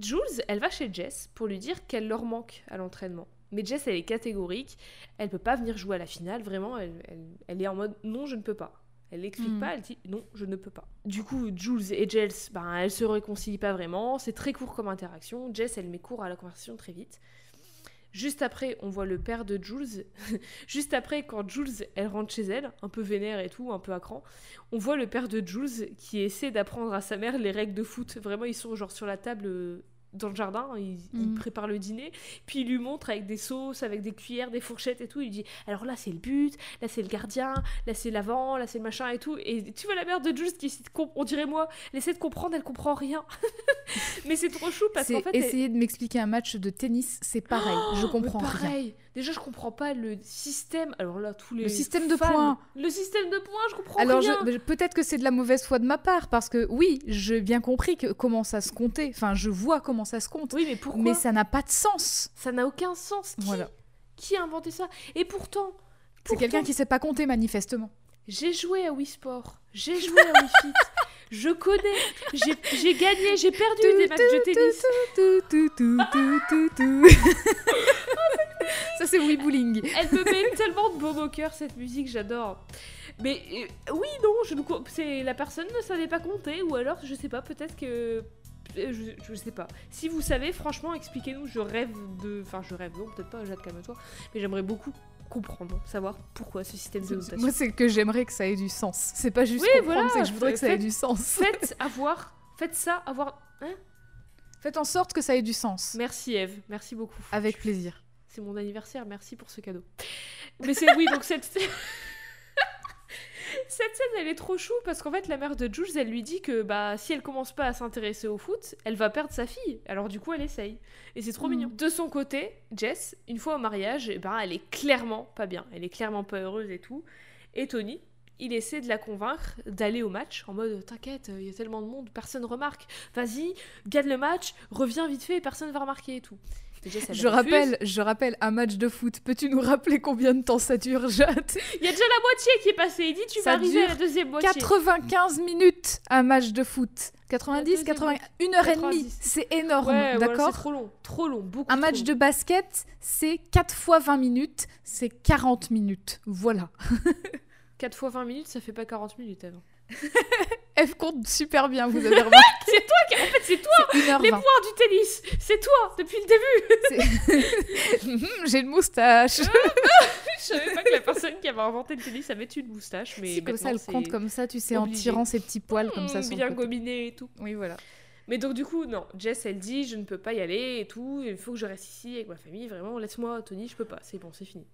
Speaker 1: Jules, elle va chez Jess pour lui dire qu'elle leur manque à l'entraînement. Mais Jess, elle est catégorique, elle peut pas venir jouer à la finale, vraiment, elle, elle- elle est en mode non, je ne peux pas. Elle l'explique
Speaker 2: Mm.
Speaker 1: pas, elle dit non, je ne peux pas. Du coup, Jules et Jess, ben, elles se réconcilient pas vraiment, c'est très court comme interaction. Jess, elle met court à la conversation très vite. Juste après, on voit le père de Jules. Juste après, quand Jules, elle rentre chez elle, un peu vénère et tout, un peu à cran, on voit le père de Jules qui essaie d'apprendre à sa mère les règles de foot. Vraiment, ils sont genre sur la table euh, dans le jardin, ils
Speaker 2: Mhm.
Speaker 1: préparent le dîner, puis il lui montre avec des sauces, avec des cuillères, des fourchettes et tout. Il dit alors là c'est le but, là c'est le gardien, là c'est l'avant, là c'est le machin et tout. Et tu vois la mère de Jules qui on dirait moi, elle essaie de comprendre, elle comprend rien. Mais c'est trop chou parce qu'en fait, elle-
Speaker 2: essayer de m'expliquer un match de tennis, c'est pareil. je
Speaker 1: mais
Speaker 2: comprends rien.
Speaker 1: Déjà, je comprends pas le système. Alors là, tous les
Speaker 2: Le système de
Speaker 1: fans-
Speaker 2: points.
Speaker 1: Le système de points, je comprends
Speaker 2: Alors
Speaker 1: rien.
Speaker 2: peut-être que c'est de la mauvaise foi de ma part parce que oui, j'ai bien compris que comment ça se comptait. Enfin, je vois comment ça se compte,
Speaker 1: Oui, mais pourquoi
Speaker 2: mais ça n'a pas de sens.
Speaker 1: Ça n'a aucun sens. Qui,
Speaker 2: Voilà.
Speaker 1: qui a inventé ça? Et pourtant,
Speaker 2: C'est quelqu'un qui sait pas compter manifestement.
Speaker 1: J'ai joué à Wii Sport, j'ai joué à Wii Fit, je connais, j'ai gagné, j'ai perdu des matchs de tennis.
Speaker 2: Tout. Ça c'est oui bowling.
Speaker 1: Elle me met tellement de baume au cœur cette musique, j'adore. Mais euh, oui, non, je ne la personne ne savait pas compter ou alors je sais pas, peut-être que euh, je, je sais pas. Si vous savez, franchement, expliquez-nous. Je rêve de, enfin, je rêve non, peut-être pas, Jade calme-toi, mais j'aimerais beaucoup comprendre, savoir pourquoi ce système de notation.
Speaker 2: Moi c'est que j'aimerais que ça ait du sens. C'est pas juste
Speaker 1: Oui,
Speaker 2: comprendre,
Speaker 1: voilà,
Speaker 2: c'est que je voudrais que ça ait
Speaker 1: faites-
Speaker 2: du sens.
Speaker 1: Faites avoir, faites ça avoir. Hein
Speaker 2: Faites en sorte que ça ait du sens.
Speaker 1: Merci Eve, merci beaucoup.
Speaker 2: Avec plaisir.
Speaker 1: C'est mon anniversaire, merci pour ce cadeau. Mais c'est oui, donc cette. cette scène, elle est trop chou parce qu'en fait, la mère de Jules, elle lui dit que bah si elle commence pas à s'intéresser au foot, elle va perdre sa fille. Alors du coup, elle essaye. Et c'est trop
Speaker 2: Mhm.
Speaker 1: mignon. De son côté, Jess, une fois au mariage, eh ben, elle est clairement pas bien. Elle est clairement pas heureuse et tout. Et Tony, il essaie de la convaincre d'aller au match en mode t'inquiète, il y a tellement de monde, personne remarque. Vas-y, gagne le match, reviens vite fait, personne va remarquer et tout.
Speaker 2: Je rappelle, je rappelle un match de foot. Peux-tu nous rappeler combien de temps ça dure, Jade?
Speaker 1: Il y a déjà la moitié qui est passée. Dit tu
Speaker 2: Ça
Speaker 1: vas arriver à la deuxième moitié.
Speaker 2: 95 minutes un match de foot. 90,
Speaker 1: deuxième
Speaker 2: 80, une heure et demie.
Speaker 1: 90.
Speaker 2: C'est énorme,
Speaker 1: Ouais, voilà,
Speaker 2: d'accord?
Speaker 1: c'est trop long, trop long, beaucoup.
Speaker 2: Un match
Speaker 1: long.
Speaker 2: de basket, c'est 4 fois 20 minutes, c'est 40 minutes. Voilà.
Speaker 1: 4 fois 20 minutes, ça fait pas 40 minutes avant.
Speaker 2: F compte super bien, vous avez remarqué.
Speaker 1: C'est toi qui, en fait, c'est toi.
Speaker 2: C'est 1h20.
Speaker 1: Les points du tennis, c'est toi depuis le début.
Speaker 2: J'ai une moustache.
Speaker 1: Je savais pas que la personne qui avait inventé le tennis avait une moustache, mais
Speaker 2: comme ça, elle compte comme ça, tu sais, en tirant ses petits poils comme ça
Speaker 1: Mmh,
Speaker 2: sur
Speaker 1: bien gominé et tout.
Speaker 2: Oui, voilà.
Speaker 1: Mais donc du coup, non, Jess, elle dit, je ne peux pas y aller et tout, il faut que je reste ici avec ma famille, vraiment, laisse-moi, Tony, je peux pas, c'est bon, c'est fini.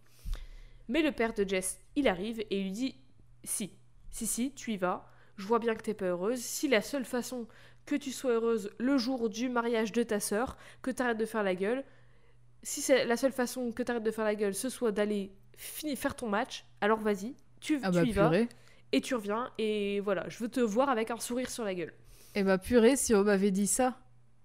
Speaker 1: Mais le père de Jess, il arrive et lui dit, si, si, si, tu y vas, je vois bien que t'es pas heureuse, si la seule façon que tu sois heureuse le jour du mariage de ta sœur, que t'arrêtes de faire la gueule, si c'est la seule façon que t'arrêtes de faire la gueule, ce soit d'aller finir, faire ton match, alors vas-y, tu,
Speaker 2: Ah
Speaker 1: tu
Speaker 2: bah
Speaker 1: y vas et tu reviens et voilà, je veux te voir avec un sourire sur la gueule.
Speaker 2: Eh bah purée, si on m'avait dit ça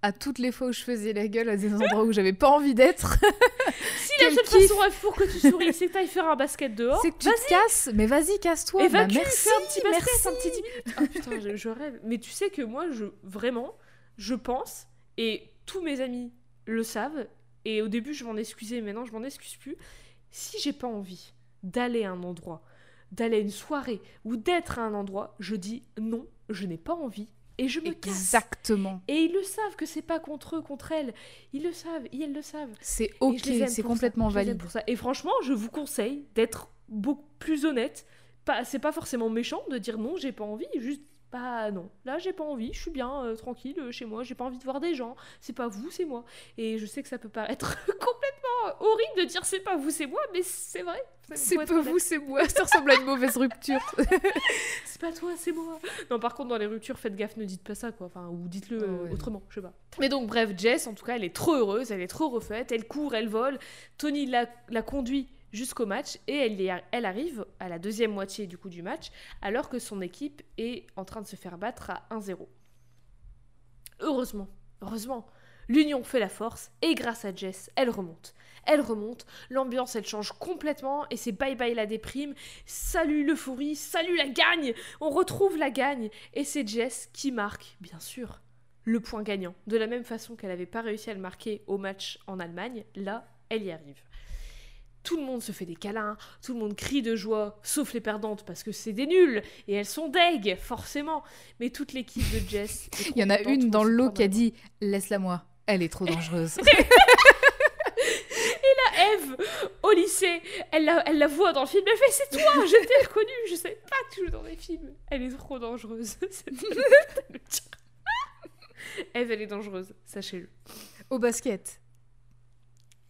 Speaker 2: à toutes les fois où je faisais la gueule à des endroits où j'avais pas envie d'être.
Speaker 1: si la seule façon pour que tu souris, c'est que t'ailles faire un basket dehors.
Speaker 2: C'est que tu te casses, mais vas-y, casse-toi.
Speaker 1: Et bah,
Speaker 2: merci,
Speaker 1: un petit basket, merci. un petit 10 minutes. Oh putain, je, je, rêve. Mais tu sais que moi, je vraiment, je pense, et tous mes amis le savent, et au début, je m'en excusais, maintenant, je m'en excuse plus. Si j'ai pas envie d'aller à un endroit, d'aller à une soirée ou d'être à un endroit, je dis non, je n'ai pas envie et je me
Speaker 2: Exactement.
Speaker 1: Et ils le savent que c'est pas contre eux, contre elles. Ils le savent, et elles le savent.
Speaker 2: C'est ok, c'est complètement valide.
Speaker 1: Pour ça. Et franchement, je vous conseille d'être beaucoup plus honnête. Pas, c'est pas forcément méchant de dire non, j'ai pas envie, juste bah non, là j'ai pas envie, je suis bien euh, tranquille euh, chez moi, j'ai pas envie de voir des gens, c'est pas vous, c'est moi. Et je sais que ça peut paraître complètement horrible de dire c'est pas vous, c'est moi, mais c'est vrai.
Speaker 2: C'est pas vous, c'est moi, ça ressemble à une mauvaise rupture.
Speaker 1: c'est pas toi, c'est moi. Non, par contre, dans les ruptures, faites gaffe, ne dites pas ça, quoi. Enfin, ou dites-le euh, autrement, je sais pas. Mais donc, bref, Jess, en tout cas, elle est trop heureuse, elle est trop refaite, elle court, elle vole. Tony la, la conduit jusqu'au match et elle, arrive à la deuxième moitié du coup du match alors que son équipe est en train de se faire battre à 1-0. Heureusement, heureusement, l'union fait la force et grâce à Jess, elle remonte. Elle remonte, l'ambiance elle change complètement et c'est bye bye la déprime, salut l'euphorie, salut la gagne, on retrouve la gagne et c'est Jess qui marque, bien sûr, le point gagnant. De la même façon qu'elle n'avait pas réussi à le marquer au match en Allemagne, là, elle y arrive tout le monde se fait des câlins, tout le monde crie de joie, sauf les perdantes parce que c'est des nuls et elles sont deg, forcément. Mais toute l'équipe de Jess.
Speaker 2: Il y en a une dans le lot qui a dit Laisse-la moi, elle est trop dangereuse. et
Speaker 1: là, Eve, au lycée, elle la, elle la voit dans le film, elle fait C'est toi, je t'ai reconnue, je sais pas que tu joues dans les films. Elle est trop dangereuse. Eve, elle est dangereuse, sachez-le.
Speaker 2: Au basket.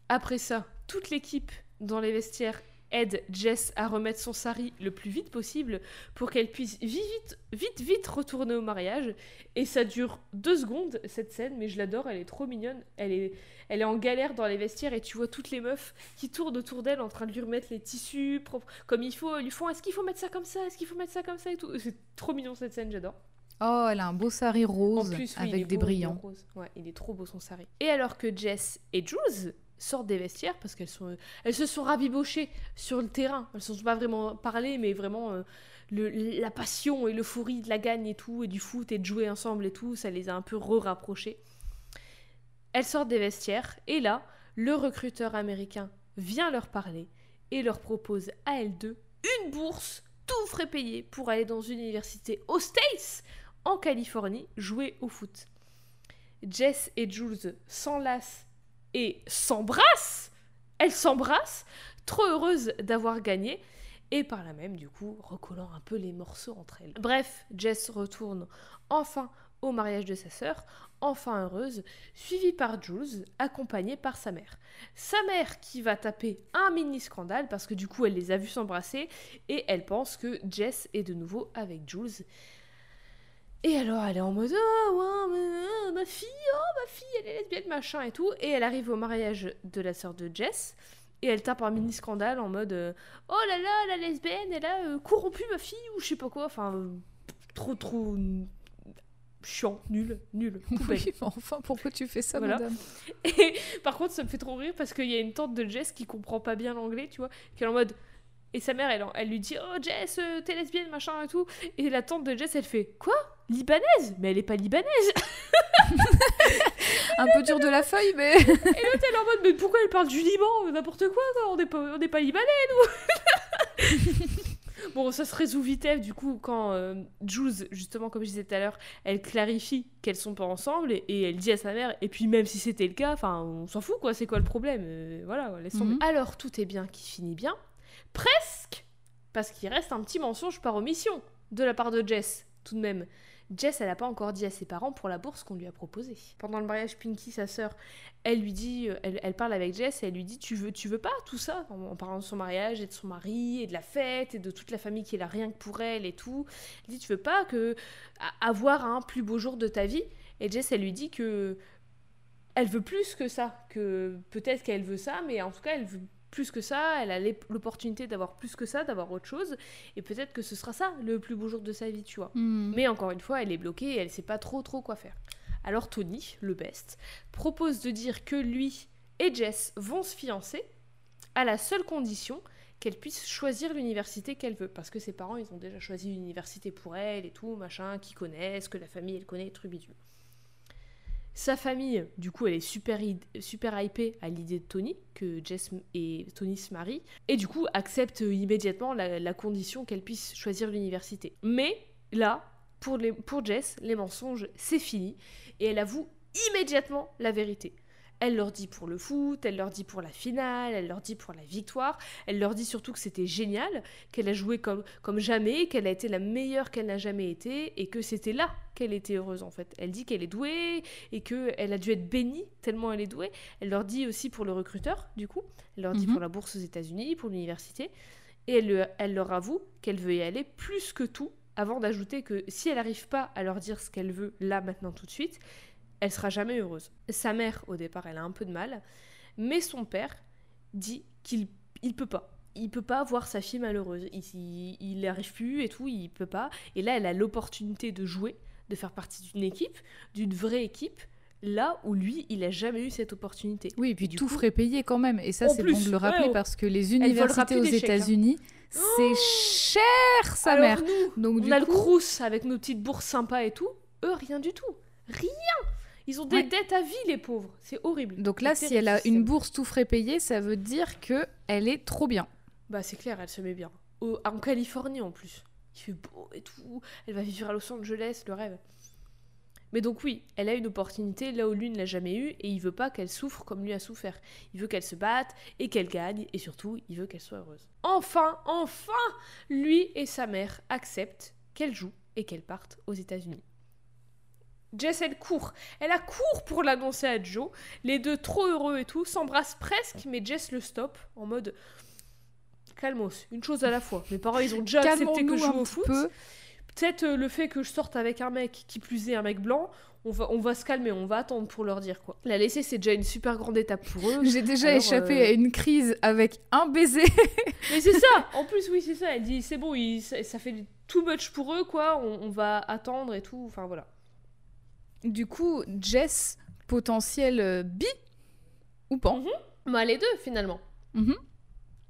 Speaker 1: Après ça, toute l'équipe dans les vestiaires aide Jess à remettre son sari le plus vite possible pour qu'elle puisse vite, vite, vite retourner au mariage. Et ça dure deux secondes, cette scène, mais je l'adore, elle est trop mignonne. Elle est, elle est en galère dans les vestiaires et tu vois toutes les meufs qui tournent autour d'elle en train de lui remettre les tissus propres comme il faut. Lui font est-ce qu'il faut mettre ça comme ça? Est-ce qu'il faut mettre ça comme ça et tout? C'est trop mignon cette scène, j'adore.
Speaker 2: Oh, elle a un beau sari rose avec des brillants.
Speaker 1: Ouais, il est trop beau son sari. Et alors que Jess et Jules sortent des vestiaires parce qu'elles se sont rabibochées sur le terrain. Elles ne se sont pas vraiment parlé, mais vraiment euh, la passion et l'euphorie de la gagne et tout, et du foot et de jouer ensemble et tout, ça les a un peu re-rapprochées. Elles sortent des vestiaires et là, le recruteur américain vient leur parler et leur propose à elles deux une bourse tout frais payé pour aller dans une université aux States, en Californie, jouer au foot. Jess et Jules s'enlacent et s'embrassent. Elles s'embrassent, trop heureuses d'avoir gagné, et par là même, du coup, recollant un peu les morceaux entre elles. Bref, Jess retourne enfin au mariage de sa sœur, enfin heureuse, suivie par Jules, accompagnée par sa mère. Sa mère qui va taper un mini scandale parce que du coup elle les a vus s'embrasser et elle pense que Jess est de nouveau avec Jules et alors, elle est en mode oh, ouais, ma fille, oh, ma fille, elle est lesbienne, machin et tout. Et elle arrive au mariage de la sœur de Jess. Et elle tape un mini scandale en mode euh, oh là là, la lesbienne, elle a euh, corrompu ma fille ou je sais pas quoi. Enfin, trop, trop chiant, nul, nul.
Speaker 2: Oui, enfin, pourquoi tu fais ça, madame?
Speaker 1: Et par contre, ça me fait trop rire parce qu'il y a une tante de Jess qui comprend pas bien l'anglais, tu vois, qui est en mode. Et sa mère, elle, elle lui dit Oh Jess, euh, t'es lesbienne, machin et tout. Et la tante de Jess, elle fait Quoi? Libanaise, mais elle est pas libanaise.
Speaker 2: un peu dur de la feuille, mais.
Speaker 1: Et l'autre, elle est en mode, mais pourquoi elle parle du Liban? N'importe quoi, on n'est pas, on pas libanais, nous Bon, ça se résout vite, du coup, quand euh, Jules, justement, comme je disais tout à l'heure, elle clarifie qu'elles sont pas ensemble et, elle dit à sa mère, et puis même si c'était le cas, enfin, on s'en fout, quoi, c'est quoi le problème? Euh, Voilà, laisse tomber. Mhm. Alors, tout est bien qui finit bien. Presque Parce qu'il reste un petit mensonge par omission de la part de Jess, tout de même. Jess, elle n'a pas encore dit à ses parents pour la bourse qu'on lui a proposée. Pendant le mariage, Pinky, sa sœur, elle lui dit, euh, elle, parle avec Jess et elle lui dit Tu veux, tu veux pas tout ça? En, parlant de son mariage et de son mari et de la fête et de toute la famille qui est là rien que pour elle et tout. Elle dit Tu veux pas que avoir un plus beau jour de ta vie? Et Jess, elle lui dit que elle veut plus que ça, que peut-être qu'elle veut ça, mais en tout cas, elle veut plus que ça, elle a l'opportunité d'avoir plus que ça, d'avoir autre chose, et peut-être que ce sera ça le plus beau jour de sa vie, tu vois.
Speaker 2: Hmm.
Speaker 1: Mais encore une fois, elle est bloquée et elle sait pas trop trop quoi faire. Alors Tony, le best, propose de dire que lui et Jess vont se fiancer à la seule condition qu'elle puisse choisir l'université qu'elle veut. Parce que ses parents, ils ont déjà choisi l'université pour elle et tout, machin, qu'ils connaissent, que la famille, elle connaît, trubidule. Sa famille, du coup, elle est super, hypée à l'idée de Tony, que Jess et Tony se marient, et du coup accepte immédiatement la, condition qu'elle puisse choisir l'université. Mais là, pour Jess, les mensonges, c'est fini, et elle avoue immédiatement la vérité. Elle leur dit pour le foot, elle leur dit pour la finale, elle leur dit pour la victoire, elle leur dit surtout que c'était génial, qu'elle a joué comme, comme jamais, qu'elle a été la meilleure qu'elle n'a jamais été, et que c'était là qu'elle était heureuse en fait. Elle dit qu'elle est douée, et qu'elle a dû être bénie tellement elle est douée. Elle leur dit aussi pour le recruteur, du coup, elle leur dit
Speaker 2: Mhm.
Speaker 1: pour la bourse aux États-Unis, pour l'université, et elle, le- elle leur avoue qu'elle veut y aller plus que tout, avant d'ajouter que si elle n'arrive pas à leur dire ce qu'elle veut là, maintenant, tout de suite, elle sera jamais heureuse. Sa mère, au départ, elle a un peu de mal, mais son père dit qu'il il peut pas. Il peut pas voir sa fille malheureuse. Il, il n'y arrive plus et tout, il peut pas. Et là, elle a l'opportunité de jouer, de faire partie d'une équipe, d'une vraie équipe, là où lui, il a jamais eu cette opportunité.
Speaker 2: Oui, et puis
Speaker 1: du
Speaker 2: tout
Speaker 1: coup-
Speaker 2: frais payé quand même. Et ça, c'est bon de le rappeler
Speaker 1: ouais,
Speaker 2: parce que les universités aux
Speaker 1: hein.
Speaker 2: États-Unis, c'est cher, sa
Speaker 1: Alors
Speaker 2: mère.
Speaker 1: nous,
Speaker 2: Donc,
Speaker 1: on
Speaker 2: du
Speaker 1: a le Crous avec nos petites bourses sympas et tout. Eux, rien du tout. Rien Ils ont des
Speaker 2: Ouais.
Speaker 1: dettes à vie, les pauvres. C'est horrible.
Speaker 2: Donc là, si elle a une bourse tout frais payée, ça veut dire que elle est trop bien.
Speaker 1: Bah c'est clair, elle se met bien. Au- en Californie en plus. Il fait beau et tout. Elle va vivre à Los Angeles, le rêve. Mais donc oui, elle a une opportunité là où lui ne l'a jamais eu et il veut pas qu'elle souffre comme lui a souffert. Il veut qu'elle se batte et qu'elle gagne et surtout il veut qu'elle soit heureuse. Enfin, enfin, lui et sa mère acceptent qu'elle joue et qu'elle parte aux États-Unis. Jess, elle court. Elle a court pour l'annoncer à Joe. Les deux, trop heureux et tout, s'embrassent presque, mais Jess le stoppe en mode Calmos, une chose à la fois. Mes parents, ils ont déjà accepté que je joue au foot.
Speaker 2: peu.
Speaker 1: Peut-être euh, le fait que je sorte avec un mec, qui plus est un mec blanc, on va, on va se calmer, on va attendre pour leur dire quoi. La laisser, c'est déjà une super grande étape pour eux.
Speaker 2: J'ai déjà
Speaker 1: Alors,
Speaker 2: échappé
Speaker 1: euh,
Speaker 2: à une crise avec un baiser.
Speaker 1: Mais c'est ça, en plus, oui, c'est ça. Elle dit, c'est bon, il- ça, ça fait too much pour eux, quoi, on, on va attendre et tout, enfin voilà.
Speaker 2: Du coup, Jess, potentiel euh, bi ou pas?
Speaker 1: Bah, les deux, finalement.
Speaker 2: Mhm.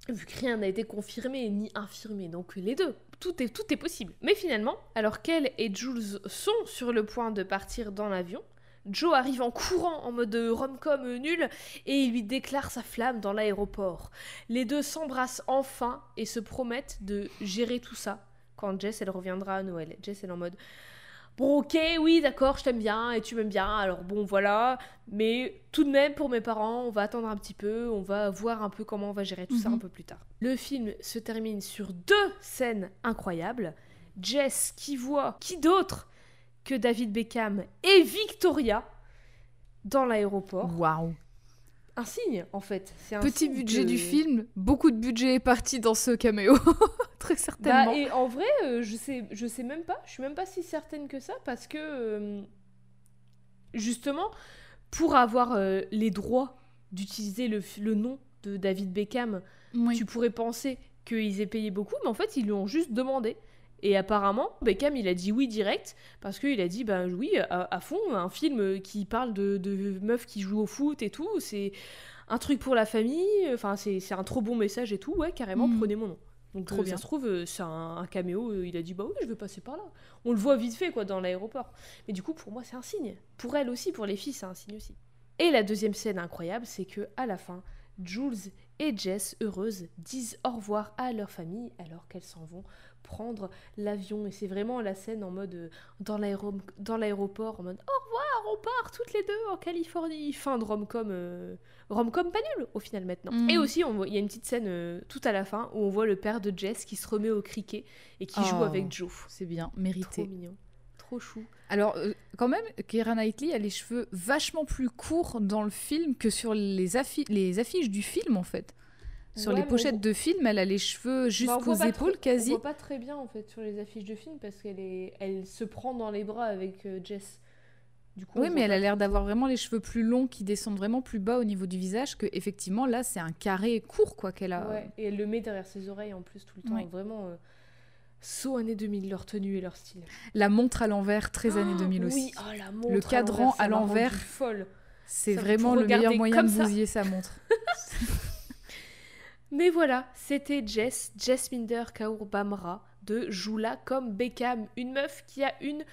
Speaker 1: Vu que rien n'a été confirmé ni infirmé, donc les deux, tout est, tout est possible. Mais finalement, alors qu'elle et Jules sont sur le point de partir dans l'avion, Joe arrive en courant en mode rom-com nul et il lui déclare sa flamme dans l'aéroport. Les deux s'embrassent enfin et se promettent de gérer tout ça quand Jess elle reviendra à Noël. Jess elle est en mode Bon ok oui d'accord je t'aime bien et tu m'aimes bien alors bon voilà mais tout de même pour mes parents on va attendre un petit peu on va voir un peu comment on va gérer tout ça
Speaker 2: Mhm.
Speaker 1: un peu plus tard. Le film se termine sur deux scènes incroyables. Jess qui voit qui d'autre que David Beckham et Victoria dans l'aéroport.
Speaker 2: Waouh.
Speaker 1: Un signe, en fait. C'est un
Speaker 2: Petit budget du film, beaucoup de budget est parti dans ce caméo. Très certainement.
Speaker 1: Bah, et en vrai, euh, je sais, je sais même pas. Je suis même pas si certaine que ça parce que euh, justement, pour avoir euh, les droits d'utiliser le, nom de David Beckham,
Speaker 2: Oui.
Speaker 1: tu pourrais penser qu'ils aient payé beaucoup, mais en fait, ils lui ont juste demandé. Et apparemment, Beckham, il a dit oui direct, parce qu'il a dit, ben oui, à, à fond, un film qui parle de, de meufs qui jouent au foot et tout, c'est un truc pour la famille, enfin, c'est un trop bon message et tout, ouais, carrément,
Speaker 2: Mhm.
Speaker 1: prenez mon nom. Donc,
Speaker 2: Trop
Speaker 1: trop
Speaker 2: bien.
Speaker 1: ça se trouve, euh, c'est un, un caméo, euh, il a dit, bah oui, je vais passer par là. On le voit vite fait, quoi, dans l'aéroport. Mais du coup, pour moi, c'est un signe. Pour elle aussi, pour les filles, c'est un signe aussi. Et la deuxième scène incroyable, c'est que à la fin, Jules et Jess, heureuses, disent au revoir à leur famille alors qu'elles s'en vont prendre l'avion. Et c'est vraiment la scène en mode euh, dans l'aéro- dans l'aéroport, en mode au revoir, on part toutes les deux en Californie. Fin de rom-com, euh, rom-com pas nul au final maintenant.
Speaker 2: Mhm.
Speaker 1: Et aussi, on voit- il y a une petite scène euh, tout à la fin où on voit le père de Jess qui se remet au cricket et qui joue
Speaker 2: Oh.
Speaker 1: avec Joe.
Speaker 2: C'est bien,
Speaker 1: Trop
Speaker 2: mérité.
Speaker 1: mignon, trop chou.
Speaker 2: Alors, euh, quand même, Keira Knightley a les cheveux vachement plus courts dans le film que sur les, affi- les affiches du film, en fait. Sur
Speaker 1: Ouais,
Speaker 2: les pochettes
Speaker 1: on-
Speaker 2: de film, elle a les cheveux
Speaker 1: Bah,
Speaker 2: jusqu'aux épaules, quasi.
Speaker 1: On voit pas très bien en fait sur les affiches de film parce qu'elle est, elle se prend dans les bras avec euh, Jess. Du coup,
Speaker 2: Oui, mais elle a l'air d'avoir vraiment les cheveux plus longs qui descendent vraiment plus bas au niveau du visage que effectivement là c'est un carré court quoi qu'elle a.
Speaker 1: Ouais, et elle le met derrière ses oreilles en plus tout le temps. Vraiment, euh, saut années 2000, leur tenue et leur style.
Speaker 2: La montre à l'envers, très années
Speaker 1: Oh,
Speaker 2: 2000 aussi.
Speaker 1: Oui, oh, la montre
Speaker 2: Le cadran à l'envers.
Speaker 1: folle.
Speaker 2: C'est vraiment le meilleur moyen de bousiller sa montre.
Speaker 1: Mais voilà, c'était Jess, Jessminder Kaur Bamra de Joula comme Beckham, une meuf qui a une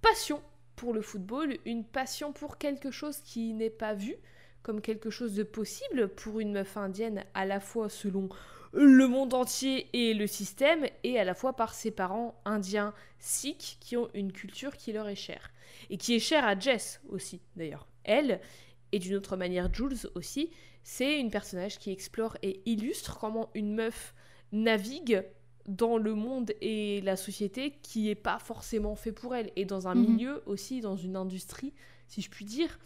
Speaker 1: passion pour le football, une passion pour quelque chose qui n'est pas vu comme quelque chose de possible pour une meuf indienne à la fois selon le monde entier et le système et à la fois par ses parents indiens sikhs qui ont une culture qui leur est chère et qui est chère à Jess aussi d'ailleurs. Elle et d'une autre manière Jules aussi, c'est une personnage qui explore et illustre comment une meuf navigue dans le monde et la société qui est pas forcément fait pour elle et dans un
Speaker 2: Mhm.
Speaker 1: milieu aussi dans une industrie si je puis dire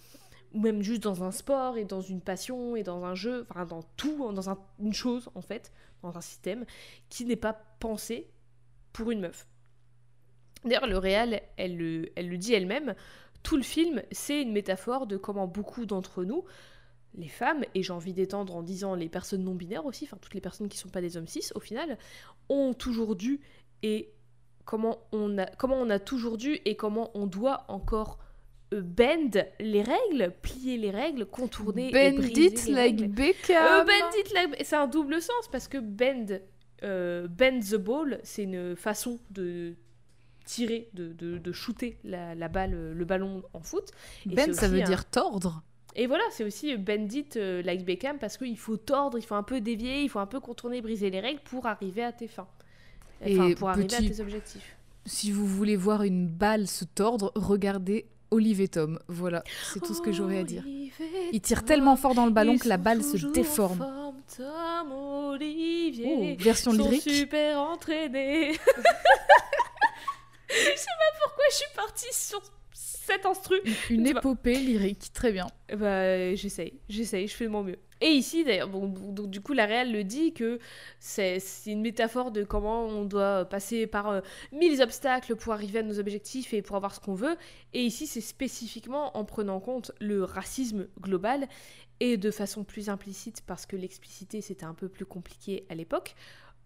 Speaker 1: ou même juste dans un sport et dans une passion et dans un jeu enfin dans tout dans un- une chose en fait dans un système qui n'est pas pensé pour une meuf d'ailleurs le réal elle le, elle le dit elle-même tout le film c'est une métaphore de comment beaucoup d'entre nous les femmes, et j'ai envie d'étendre en disant les personnes non binaires aussi, enfin toutes les personnes qui ne sont pas des hommes cis au final, ont toujours dû et comment on a, comment on a toujours dû et comment on doit encore euh, bend les règles, plier les règles, contourner et
Speaker 2: Bend
Speaker 1: briser
Speaker 2: it
Speaker 1: les
Speaker 2: like
Speaker 1: règles. Euh,
Speaker 2: Beckham.
Speaker 1: bend it like- c'est un double sens parce que bend, euh, bend the ball, c'est une façon de tirer, de, de, de shooter la, la balle, le ballon en foot. Et
Speaker 2: Ben
Speaker 1: c'est
Speaker 2: ça veut
Speaker 1: un-
Speaker 2: dire tordre.
Speaker 1: Et voilà, c'est aussi Bandit euh, like Beckham parce qu'il faut tordre, il faut un peu dévier, il faut un peu contourner, briser les règles pour arriver à tes fins. Enfin,
Speaker 2: Et
Speaker 1: pour arriver à
Speaker 2: petit-
Speaker 1: tes objectifs.
Speaker 2: Si vous voulez voir une balle se tordre, regardez Olive et Tom. Voilà, c'est tout ce que j'aurais à dire. Il tire tellement fort dans le ballon que la balle se déforme.
Speaker 1: forme, Tom,
Speaker 2: Oh,
Speaker 1: Olivier,
Speaker 2: version
Speaker 1: sont
Speaker 2: lyrique.
Speaker 1: super entraînés. je sais pas pourquoi je suis partie sur cet instru.
Speaker 2: Une
Speaker 1: vois.
Speaker 2: épopée lyrique, très bien.
Speaker 1: Bah, j'essaye, j'essaye, je fais de mon mieux. Et ici, d'ailleurs, bon, donc, du coup, la réelle le dit que c'est une métaphore de comment on doit passer par euh, mille obstacles pour arriver à nos objectifs et pour avoir ce qu'on veut. Et ici, c'est spécifiquement en prenant en compte le racisme global et de façon plus implicite, parce que l'explicité c'était un peu plus compliqué à l'époque,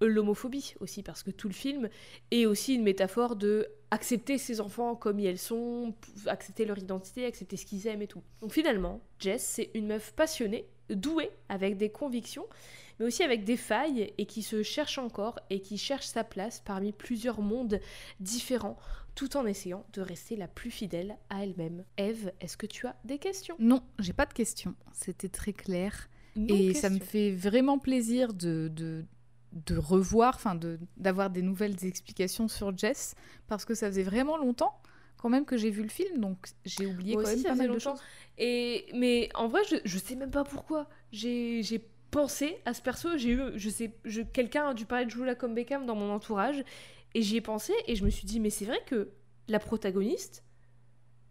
Speaker 1: l'homophobie aussi, parce que tout le film est aussi une métaphore de accepter ses enfants comme ils sont, accepter leur identité, accepter ce qu'ils aiment et tout. Donc finalement, Jess, c'est une meuf passionnée, douée, avec des convictions, mais aussi avec des failles et qui se cherche encore et qui cherche sa place parmi plusieurs mondes différents, tout en essayant de rester la plus fidèle à elle-même. Eve, est-ce que tu as des questions?
Speaker 2: Non, j'ai pas de questions. C'était très clair.
Speaker 1: Non
Speaker 2: et ça me fait vraiment plaisir de, de, de revoir, enfin de- d'avoir des nouvelles explications sur Jess, parce que ça faisait vraiment longtemps quand même que j'ai vu le film, donc j'ai oublié
Speaker 1: Moi
Speaker 2: quand
Speaker 1: aussi,
Speaker 2: même pas mal de choses.
Speaker 1: Et mais en vrai, je, je sais même pas pourquoi. J'ai j'ai pensé à ce perso. J'ai eu, je sais, je, quelqu'un a dû parler de Julia comme Beckham dans mon entourage, et j'y ai pensé et je me suis dit, mais c'est vrai que la protagoniste,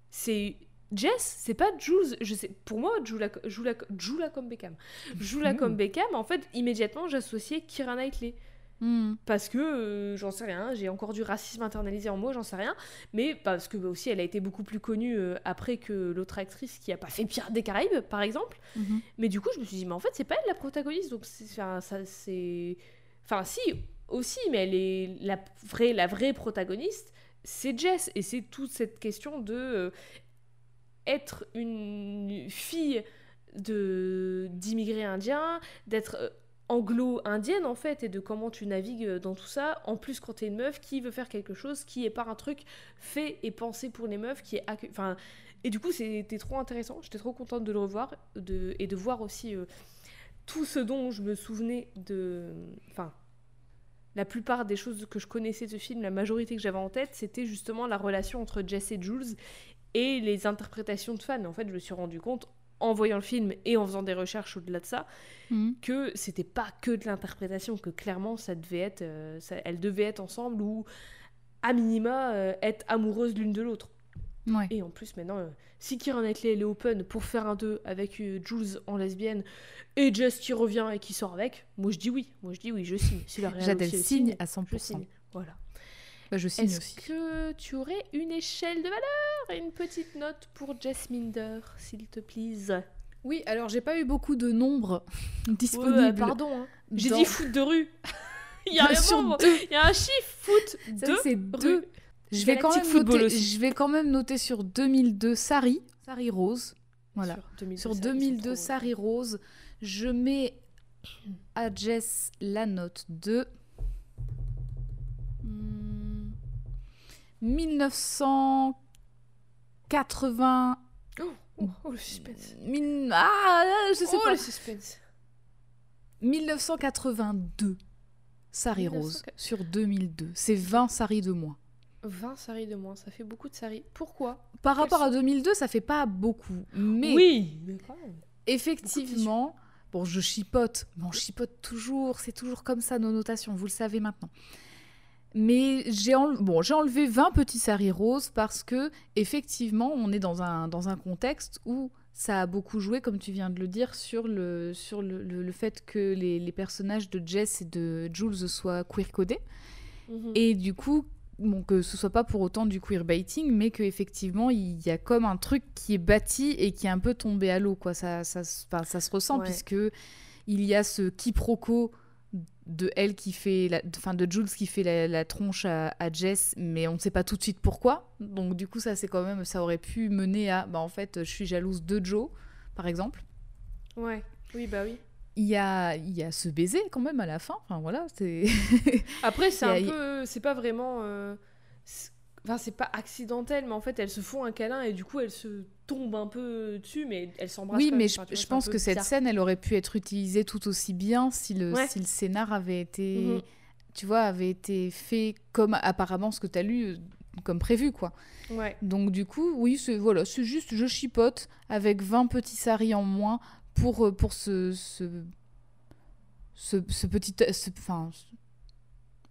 Speaker 1: c'est Jess, c'est pas Jules. Je sais, pour moi, Julia, Julia, Julia comme Beckham, Julia
Speaker 2: Mhm.
Speaker 1: comme Beckham. En fait, immédiatement, j'associais Kira Knightley
Speaker 2: Hmm.
Speaker 1: parce que euh, j'en sais rien, j'ai encore du racisme internalisé en moi, j'en sais rien, mais parce que bah, aussi elle a été beaucoup plus connue euh, après que l'autre actrice qui a pas fait Pirates des Caraïbes par exemple,
Speaker 2: Mhm.
Speaker 1: mais du coup je me suis dit mais en fait c'est pas elle la protagoniste donc c'est enfin, ça c'est enfin si aussi mais elle est la vraie la vraie protagoniste c'est Jess et c'est toute cette question de euh, être une fille de d'immigrés indiens, d'être euh, anglo-indienne en fait, et de comment tu navigues euh, dans tout ça. En plus, quand t'es une meuf qui veut faire quelque chose qui est pas un truc fait et pensé pour les meufs, qui est enfin. Et du coup, c'était trop intéressant. J'étais trop contente de le revoir de... et de voir aussi euh, tout ce dont je me souvenais de. Enfin, la plupart des choses que je connaissais de ce film, la majorité que j'avais en tête, c'était justement la relation entre Jess et Jules et les interprétations de fans. En fait, je me suis rendu compte en voyant le film et en faisant des recherches au-delà de ça
Speaker 2: Mhm.
Speaker 1: que c'était pas que de l'interprétation, que clairement ça devait être, euh, ça- elles devaient être ensemble ou à minima euh, être amoureuses l'une de l'autre.
Speaker 2: Ouais.
Speaker 1: Et en plus maintenant, euh, si Keira Knightley est open pour faire un 2 avec euh, Jules en lesbienne et Jess qui revient et qui sort avec, moi je dis oui, moi je dis oui, je signe. Si
Speaker 2: Jade, elle
Speaker 1: elle
Speaker 2: signe à 100%.
Speaker 1: je signe. Voilà.
Speaker 2: Bah, je signe
Speaker 1: Est-ce
Speaker 2: aussi.
Speaker 1: que tu aurais une échelle de valeur et une petite note pour Jess Minder, s'il te plaît
Speaker 2: Oui, alors j'ai pas eu beaucoup de nombres
Speaker 1: Ouais,
Speaker 2: disponibles.
Speaker 1: pardon, hein. j'ai
Speaker 2: dans-
Speaker 1: dit foot de rue. Il y a un il y a un chiffre foot
Speaker 2: Ça,
Speaker 1: de
Speaker 2: c'est deux.
Speaker 1: rue.
Speaker 2: Je vais, quand même noter,
Speaker 1: aussi.
Speaker 2: je vais quand même noter sur 2002 Sari, Sari Rose. Voilà.
Speaker 1: Sur 2002,
Speaker 2: Sur
Speaker 1: ça, ils sont
Speaker 2: 2002
Speaker 1: trop
Speaker 2: Sari Rose, je mets à Jess la note de 1980.
Speaker 1: bons. Oh, oh, le suspense.
Speaker 2: Ah, je sais
Speaker 1: oh,
Speaker 2: pas.
Speaker 1: le suspense.
Speaker 2: 1982. Sari Rose
Speaker 1: 1900.
Speaker 2: sur 2002. C'est 20 Sari de moins.
Speaker 1: 20 saris de moins, ça fait beaucoup de saris. Pourquoi?
Speaker 2: Par
Speaker 1: Quels
Speaker 2: rapport à
Speaker 1: sont-
Speaker 2: 2002, ça fait pas beaucoup. Mais
Speaker 1: Oui, mais quand même.
Speaker 2: effectivement, bon, je chipote. Bon, on chipote toujours. C'est toujours comme ça nos notations. Vous le savez maintenant. Mais j'ai enle- bon, j'ai enlevé 20 petits saris roses parce que effectivement, on est dans un, dans un contexte où ça a beaucoup joué, comme tu viens de le dire, sur le, sur le, le- le fait que les, les personnages de Jess et de Jules soient queer-codés.
Speaker 1: Mhm.
Speaker 2: Et du coup, bon, que ce soit pas pour autant du queerbaiting, mais qu'effectivement, il y a comme un truc qui est bâti et qui est un peu tombé à l'eau. quoi. Ça, ça, ça se ressent
Speaker 1: Ouais.
Speaker 2: puisque il y a ce quiproquo de elle qui fait, la, enfin de Jules qui fait la, la tronche à, à Jess, mais on ne sait pas tout de suite pourquoi. Donc du coup, ça c'est quand même, ça aurait pu mener à, bah en fait, je suis jalouse de Joe, par exemple.
Speaker 1: Ouais. Oui, bah oui.
Speaker 2: Il y a, il y a ce baiser quand même à la fin. Enfin voilà, c'est.
Speaker 1: Après, c'est un peu. C'est pas vraiment. euh, Enfin, c'est pas accidentel, mais en fait, elles se font un câlin et du coup, elles se tombent un peu dessus, mais elles s'embrassent.
Speaker 2: Oui, mais je,
Speaker 1: vois,
Speaker 2: pense que cette scène, elle aurait pu être utilisée tout aussi bien si le,
Speaker 1: Ouais.
Speaker 2: si le scénar avait été,
Speaker 1: Mhm.
Speaker 2: tu vois, avait été fait comme apparemment ce que tu as lu, euh, comme prévu, quoi.
Speaker 1: Ouais.
Speaker 2: Donc du coup, oui, c'est voilà, c'est juste, je chipote avec 20 petits saris en moins pour, euh, pour ce, ce, ce, ce petit... Enfin,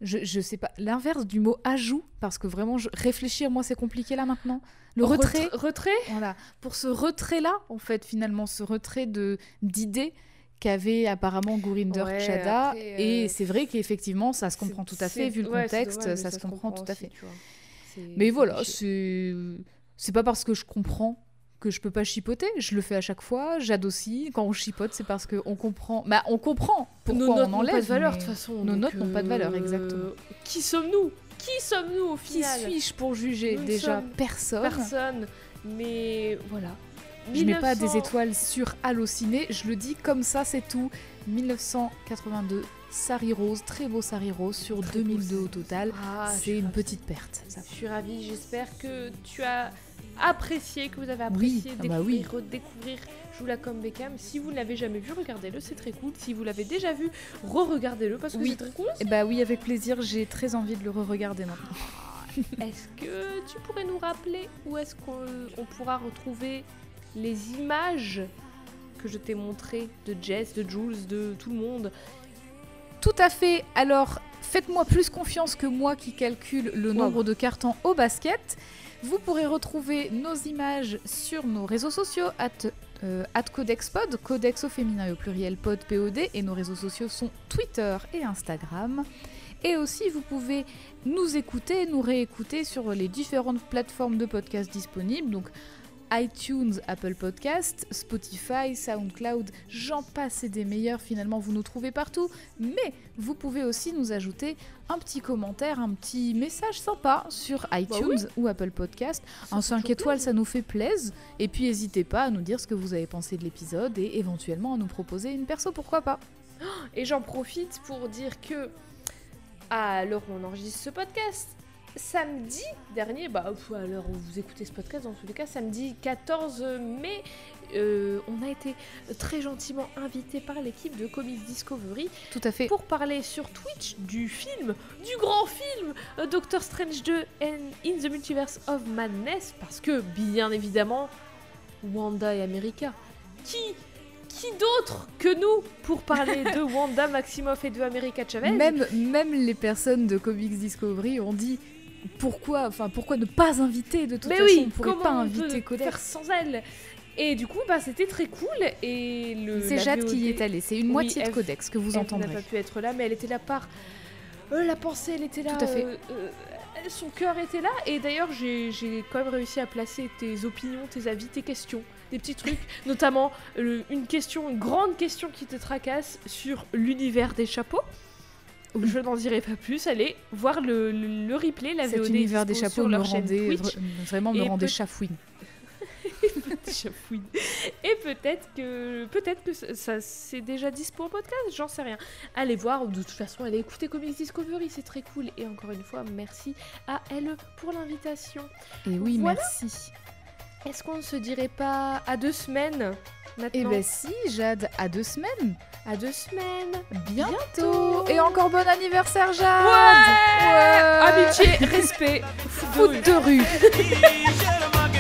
Speaker 2: je, je sais pas, l'inverse du mot ajout, parce que vraiment, je, réfléchir, moi, c'est compliqué là maintenant. Le retrait,
Speaker 1: Retra- Retrait.
Speaker 2: voilà, pour ce retrait-là, en fait, finalement, ce retrait de d'idées qu'avait apparemment Gurinder
Speaker 1: Ouais, euh,
Speaker 2: Et c'est vrai qu'effectivement, ça se comprend tout à fait, vu le
Speaker 1: ouais,
Speaker 2: contexte,
Speaker 1: dommage,
Speaker 2: ça, se comprend tout à fait. Mais voilà, c'est pas parce que je comprends que je peux pas chipoter. Je le fais à chaque fois. Aussi. Quand on chipote, c'est parce qu'on comprend. Bah, on comprend pourquoi
Speaker 1: Nos notes
Speaker 2: on
Speaker 1: n'ont
Speaker 2: enlève.
Speaker 1: pas de valeur de toute façon.
Speaker 2: Nos notes n'ont pas de valeur,
Speaker 1: euh,
Speaker 2: exactement.
Speaker 1: Qui sommes-nous? Qui sommes-nous au
Speaker 2: Qui
Speaker 1: final?
Speaker 2: suis-je pour juger?
Speaker 1: Nous
Speaker 2: Déjà, personne.
Speaker 1: Personne. Mais voilà.
Speaker 2: Je mets pas
Speaker 1: 1900
Speaker 2: des étoiles sur Allociné, je le dis comme ça, c'est tout. 1982, Sari Rose, très beau Sari Rose sur
Speaker 1: Très beau,
Speaker 2: 2002 au total.
Speaker 1: Ah,
Speaker 2: c'est une
Speaker 1: ravie.
Speaker 2: petite perte. ça.
Speaker 1: Je suis ravie, j'espère que tu as apprécié, que vous avez
Speaker 2: Oui,
Speaker 1: apprécié
Speaker 2: ah bah oui.
Speaker 1: découvrir, redécouvrir Joula comme Beckham. Si vous ne l'avez jamais vu, regardez-le, c'est très cool. Si vous l'avez déjà vu, re-regardez-le parce que
Speaker 2: Oui.
Speaker 1: c'est très cool.
Speaker 2: Et bah oui, avec plaisir, j'ai très envie de le re-regarder maintenant.
Speaker 1: Est-ce que tu pourrais nous rappeler où est-ce qu'on on pourra retrouver les images que je t'ai montrées de Jess, de Jules, de tout le monde?
Speaker 2: Tout à fait. Alors, faites-moi plus confiance que moi qui calcule le nombre de cartons au basket. Vous pourrez retrouver nos images sur nos réseaux sociaux at, euh, codexpod, codex au féminin et au pluriel pod POD, et nos réseaux sociaux sont Twitter et Instagram. Et aussi, vous pouvez nous écouter, nous réécouter sur les différentes plateformes de podcast disponibles, donc iTunes, Apple Podcast, Spotify, SoundCloud, j'en passe et des meilleurs, finalement vous nous trouvez partout, mais vous pouvez aussi nous ajouter un petit commentaire, un petit message sympa sur iTunes ou Apple Podcast.
Speaker 1: Ça
Speaker 2: Un
Speaker 1: fait
Speaker 2: 5
Speaker 1: toujours
Speaker 2: étoiles,
Speaker 1: plaisir.
Speaker 2: ça nous fait plaisir. Et puis n'hésitez pas à nous dire ce que vous avez pensé de l'épisode et éventuellement à nous proposer une perso, pourquoi pas.
Speaker 1: Et j'en profite pour dire que, à l'heure où on enregistre ce podcast, samedi dernier, bah à l'heure où vous écoutez ce podcast, dans tous les cas, samedi 14 mai, euh, on a été très gentiment invité par l'équipe de Comics Discovery
Speaker 2: Tout à fait.
Speaker 1: pour parler sur Twitch du film, du grand film euh, Doctor Strange 2 and In the Multiverse of Madness, parce que, bien évidemment, Wanda et America, qui, qui d'autre que nous pour parler de Wanda Maximoff et de America Chavez?
Speaker 2: Même, même les personnes de Comics Discovery ont dit pourquoi, enfin, pourquoi ne pas inviter de toute
Speaker 1: Mais
Speaker 2: façon,
Speaker 1: oui,
Speaker 2: on pourrait pas inviter Codex.
Speaker 1: faire sans elle? Et du coup, bah, c'était très cool. Et le,
Speaker 2: C'est Jade qui y est allée, c'est une
Speaker 1: Oui,
Speaker 2: moitié de Codex que vous
Speaker 1: elle n'a
Speaker 2: entendrez.
Speaker 1: pas pu être là, mais elle était là par euh, la pensée, elle était là.
Speaker 2: Tout à fait.
Speaker 1: euh, euh, son cœur était là. Et d'ailleurs, j'ai quand même réussi à placer tes opinions, tes avis, tes questions, des petits trucs, notamment une question, une grande question qui te tracasse sur l'univers des chapeaux. Je n'en dirai pas plus. Allez voir le, le- le replay, la
Speaker 2: Cet
Speaker 1: VOD
Speaker 2: univers des chapeaux
Speaker 1: sur
Speaker 2: me
Speaker 1: chaîne
Speaker 2: rendait
Speaker 1: Twitch.
Speaker 2: vra- vraiment me rendait chafouine.
Speaker 1: Chafouine. Et peut-être que peut-être que ça, ça- c'est déjà dispo en podcast, j'en sais rien. Allez voir, de toute façon, allez écouter Comics Discovery, c'est très cool. Et encore une fois, merci à elle pour l'invitation.
Speaker 2: Et oui,
Speaker 1: Voilà.
Speaker 2: merci.
Speaker 1: Est-ce qu'on ne se dirait pas à deux semaines maintenant
Speaker 2: ben si, Jade, à deux semaines.
Speaker 1: À deux semaines
Speaker 2: Bientôt. Et encore bon anniversaire, Jade.
Speaker 1: Ouais
Speaker 2: Ouais.
Speaker 1: Amitié, respect, foot de rue.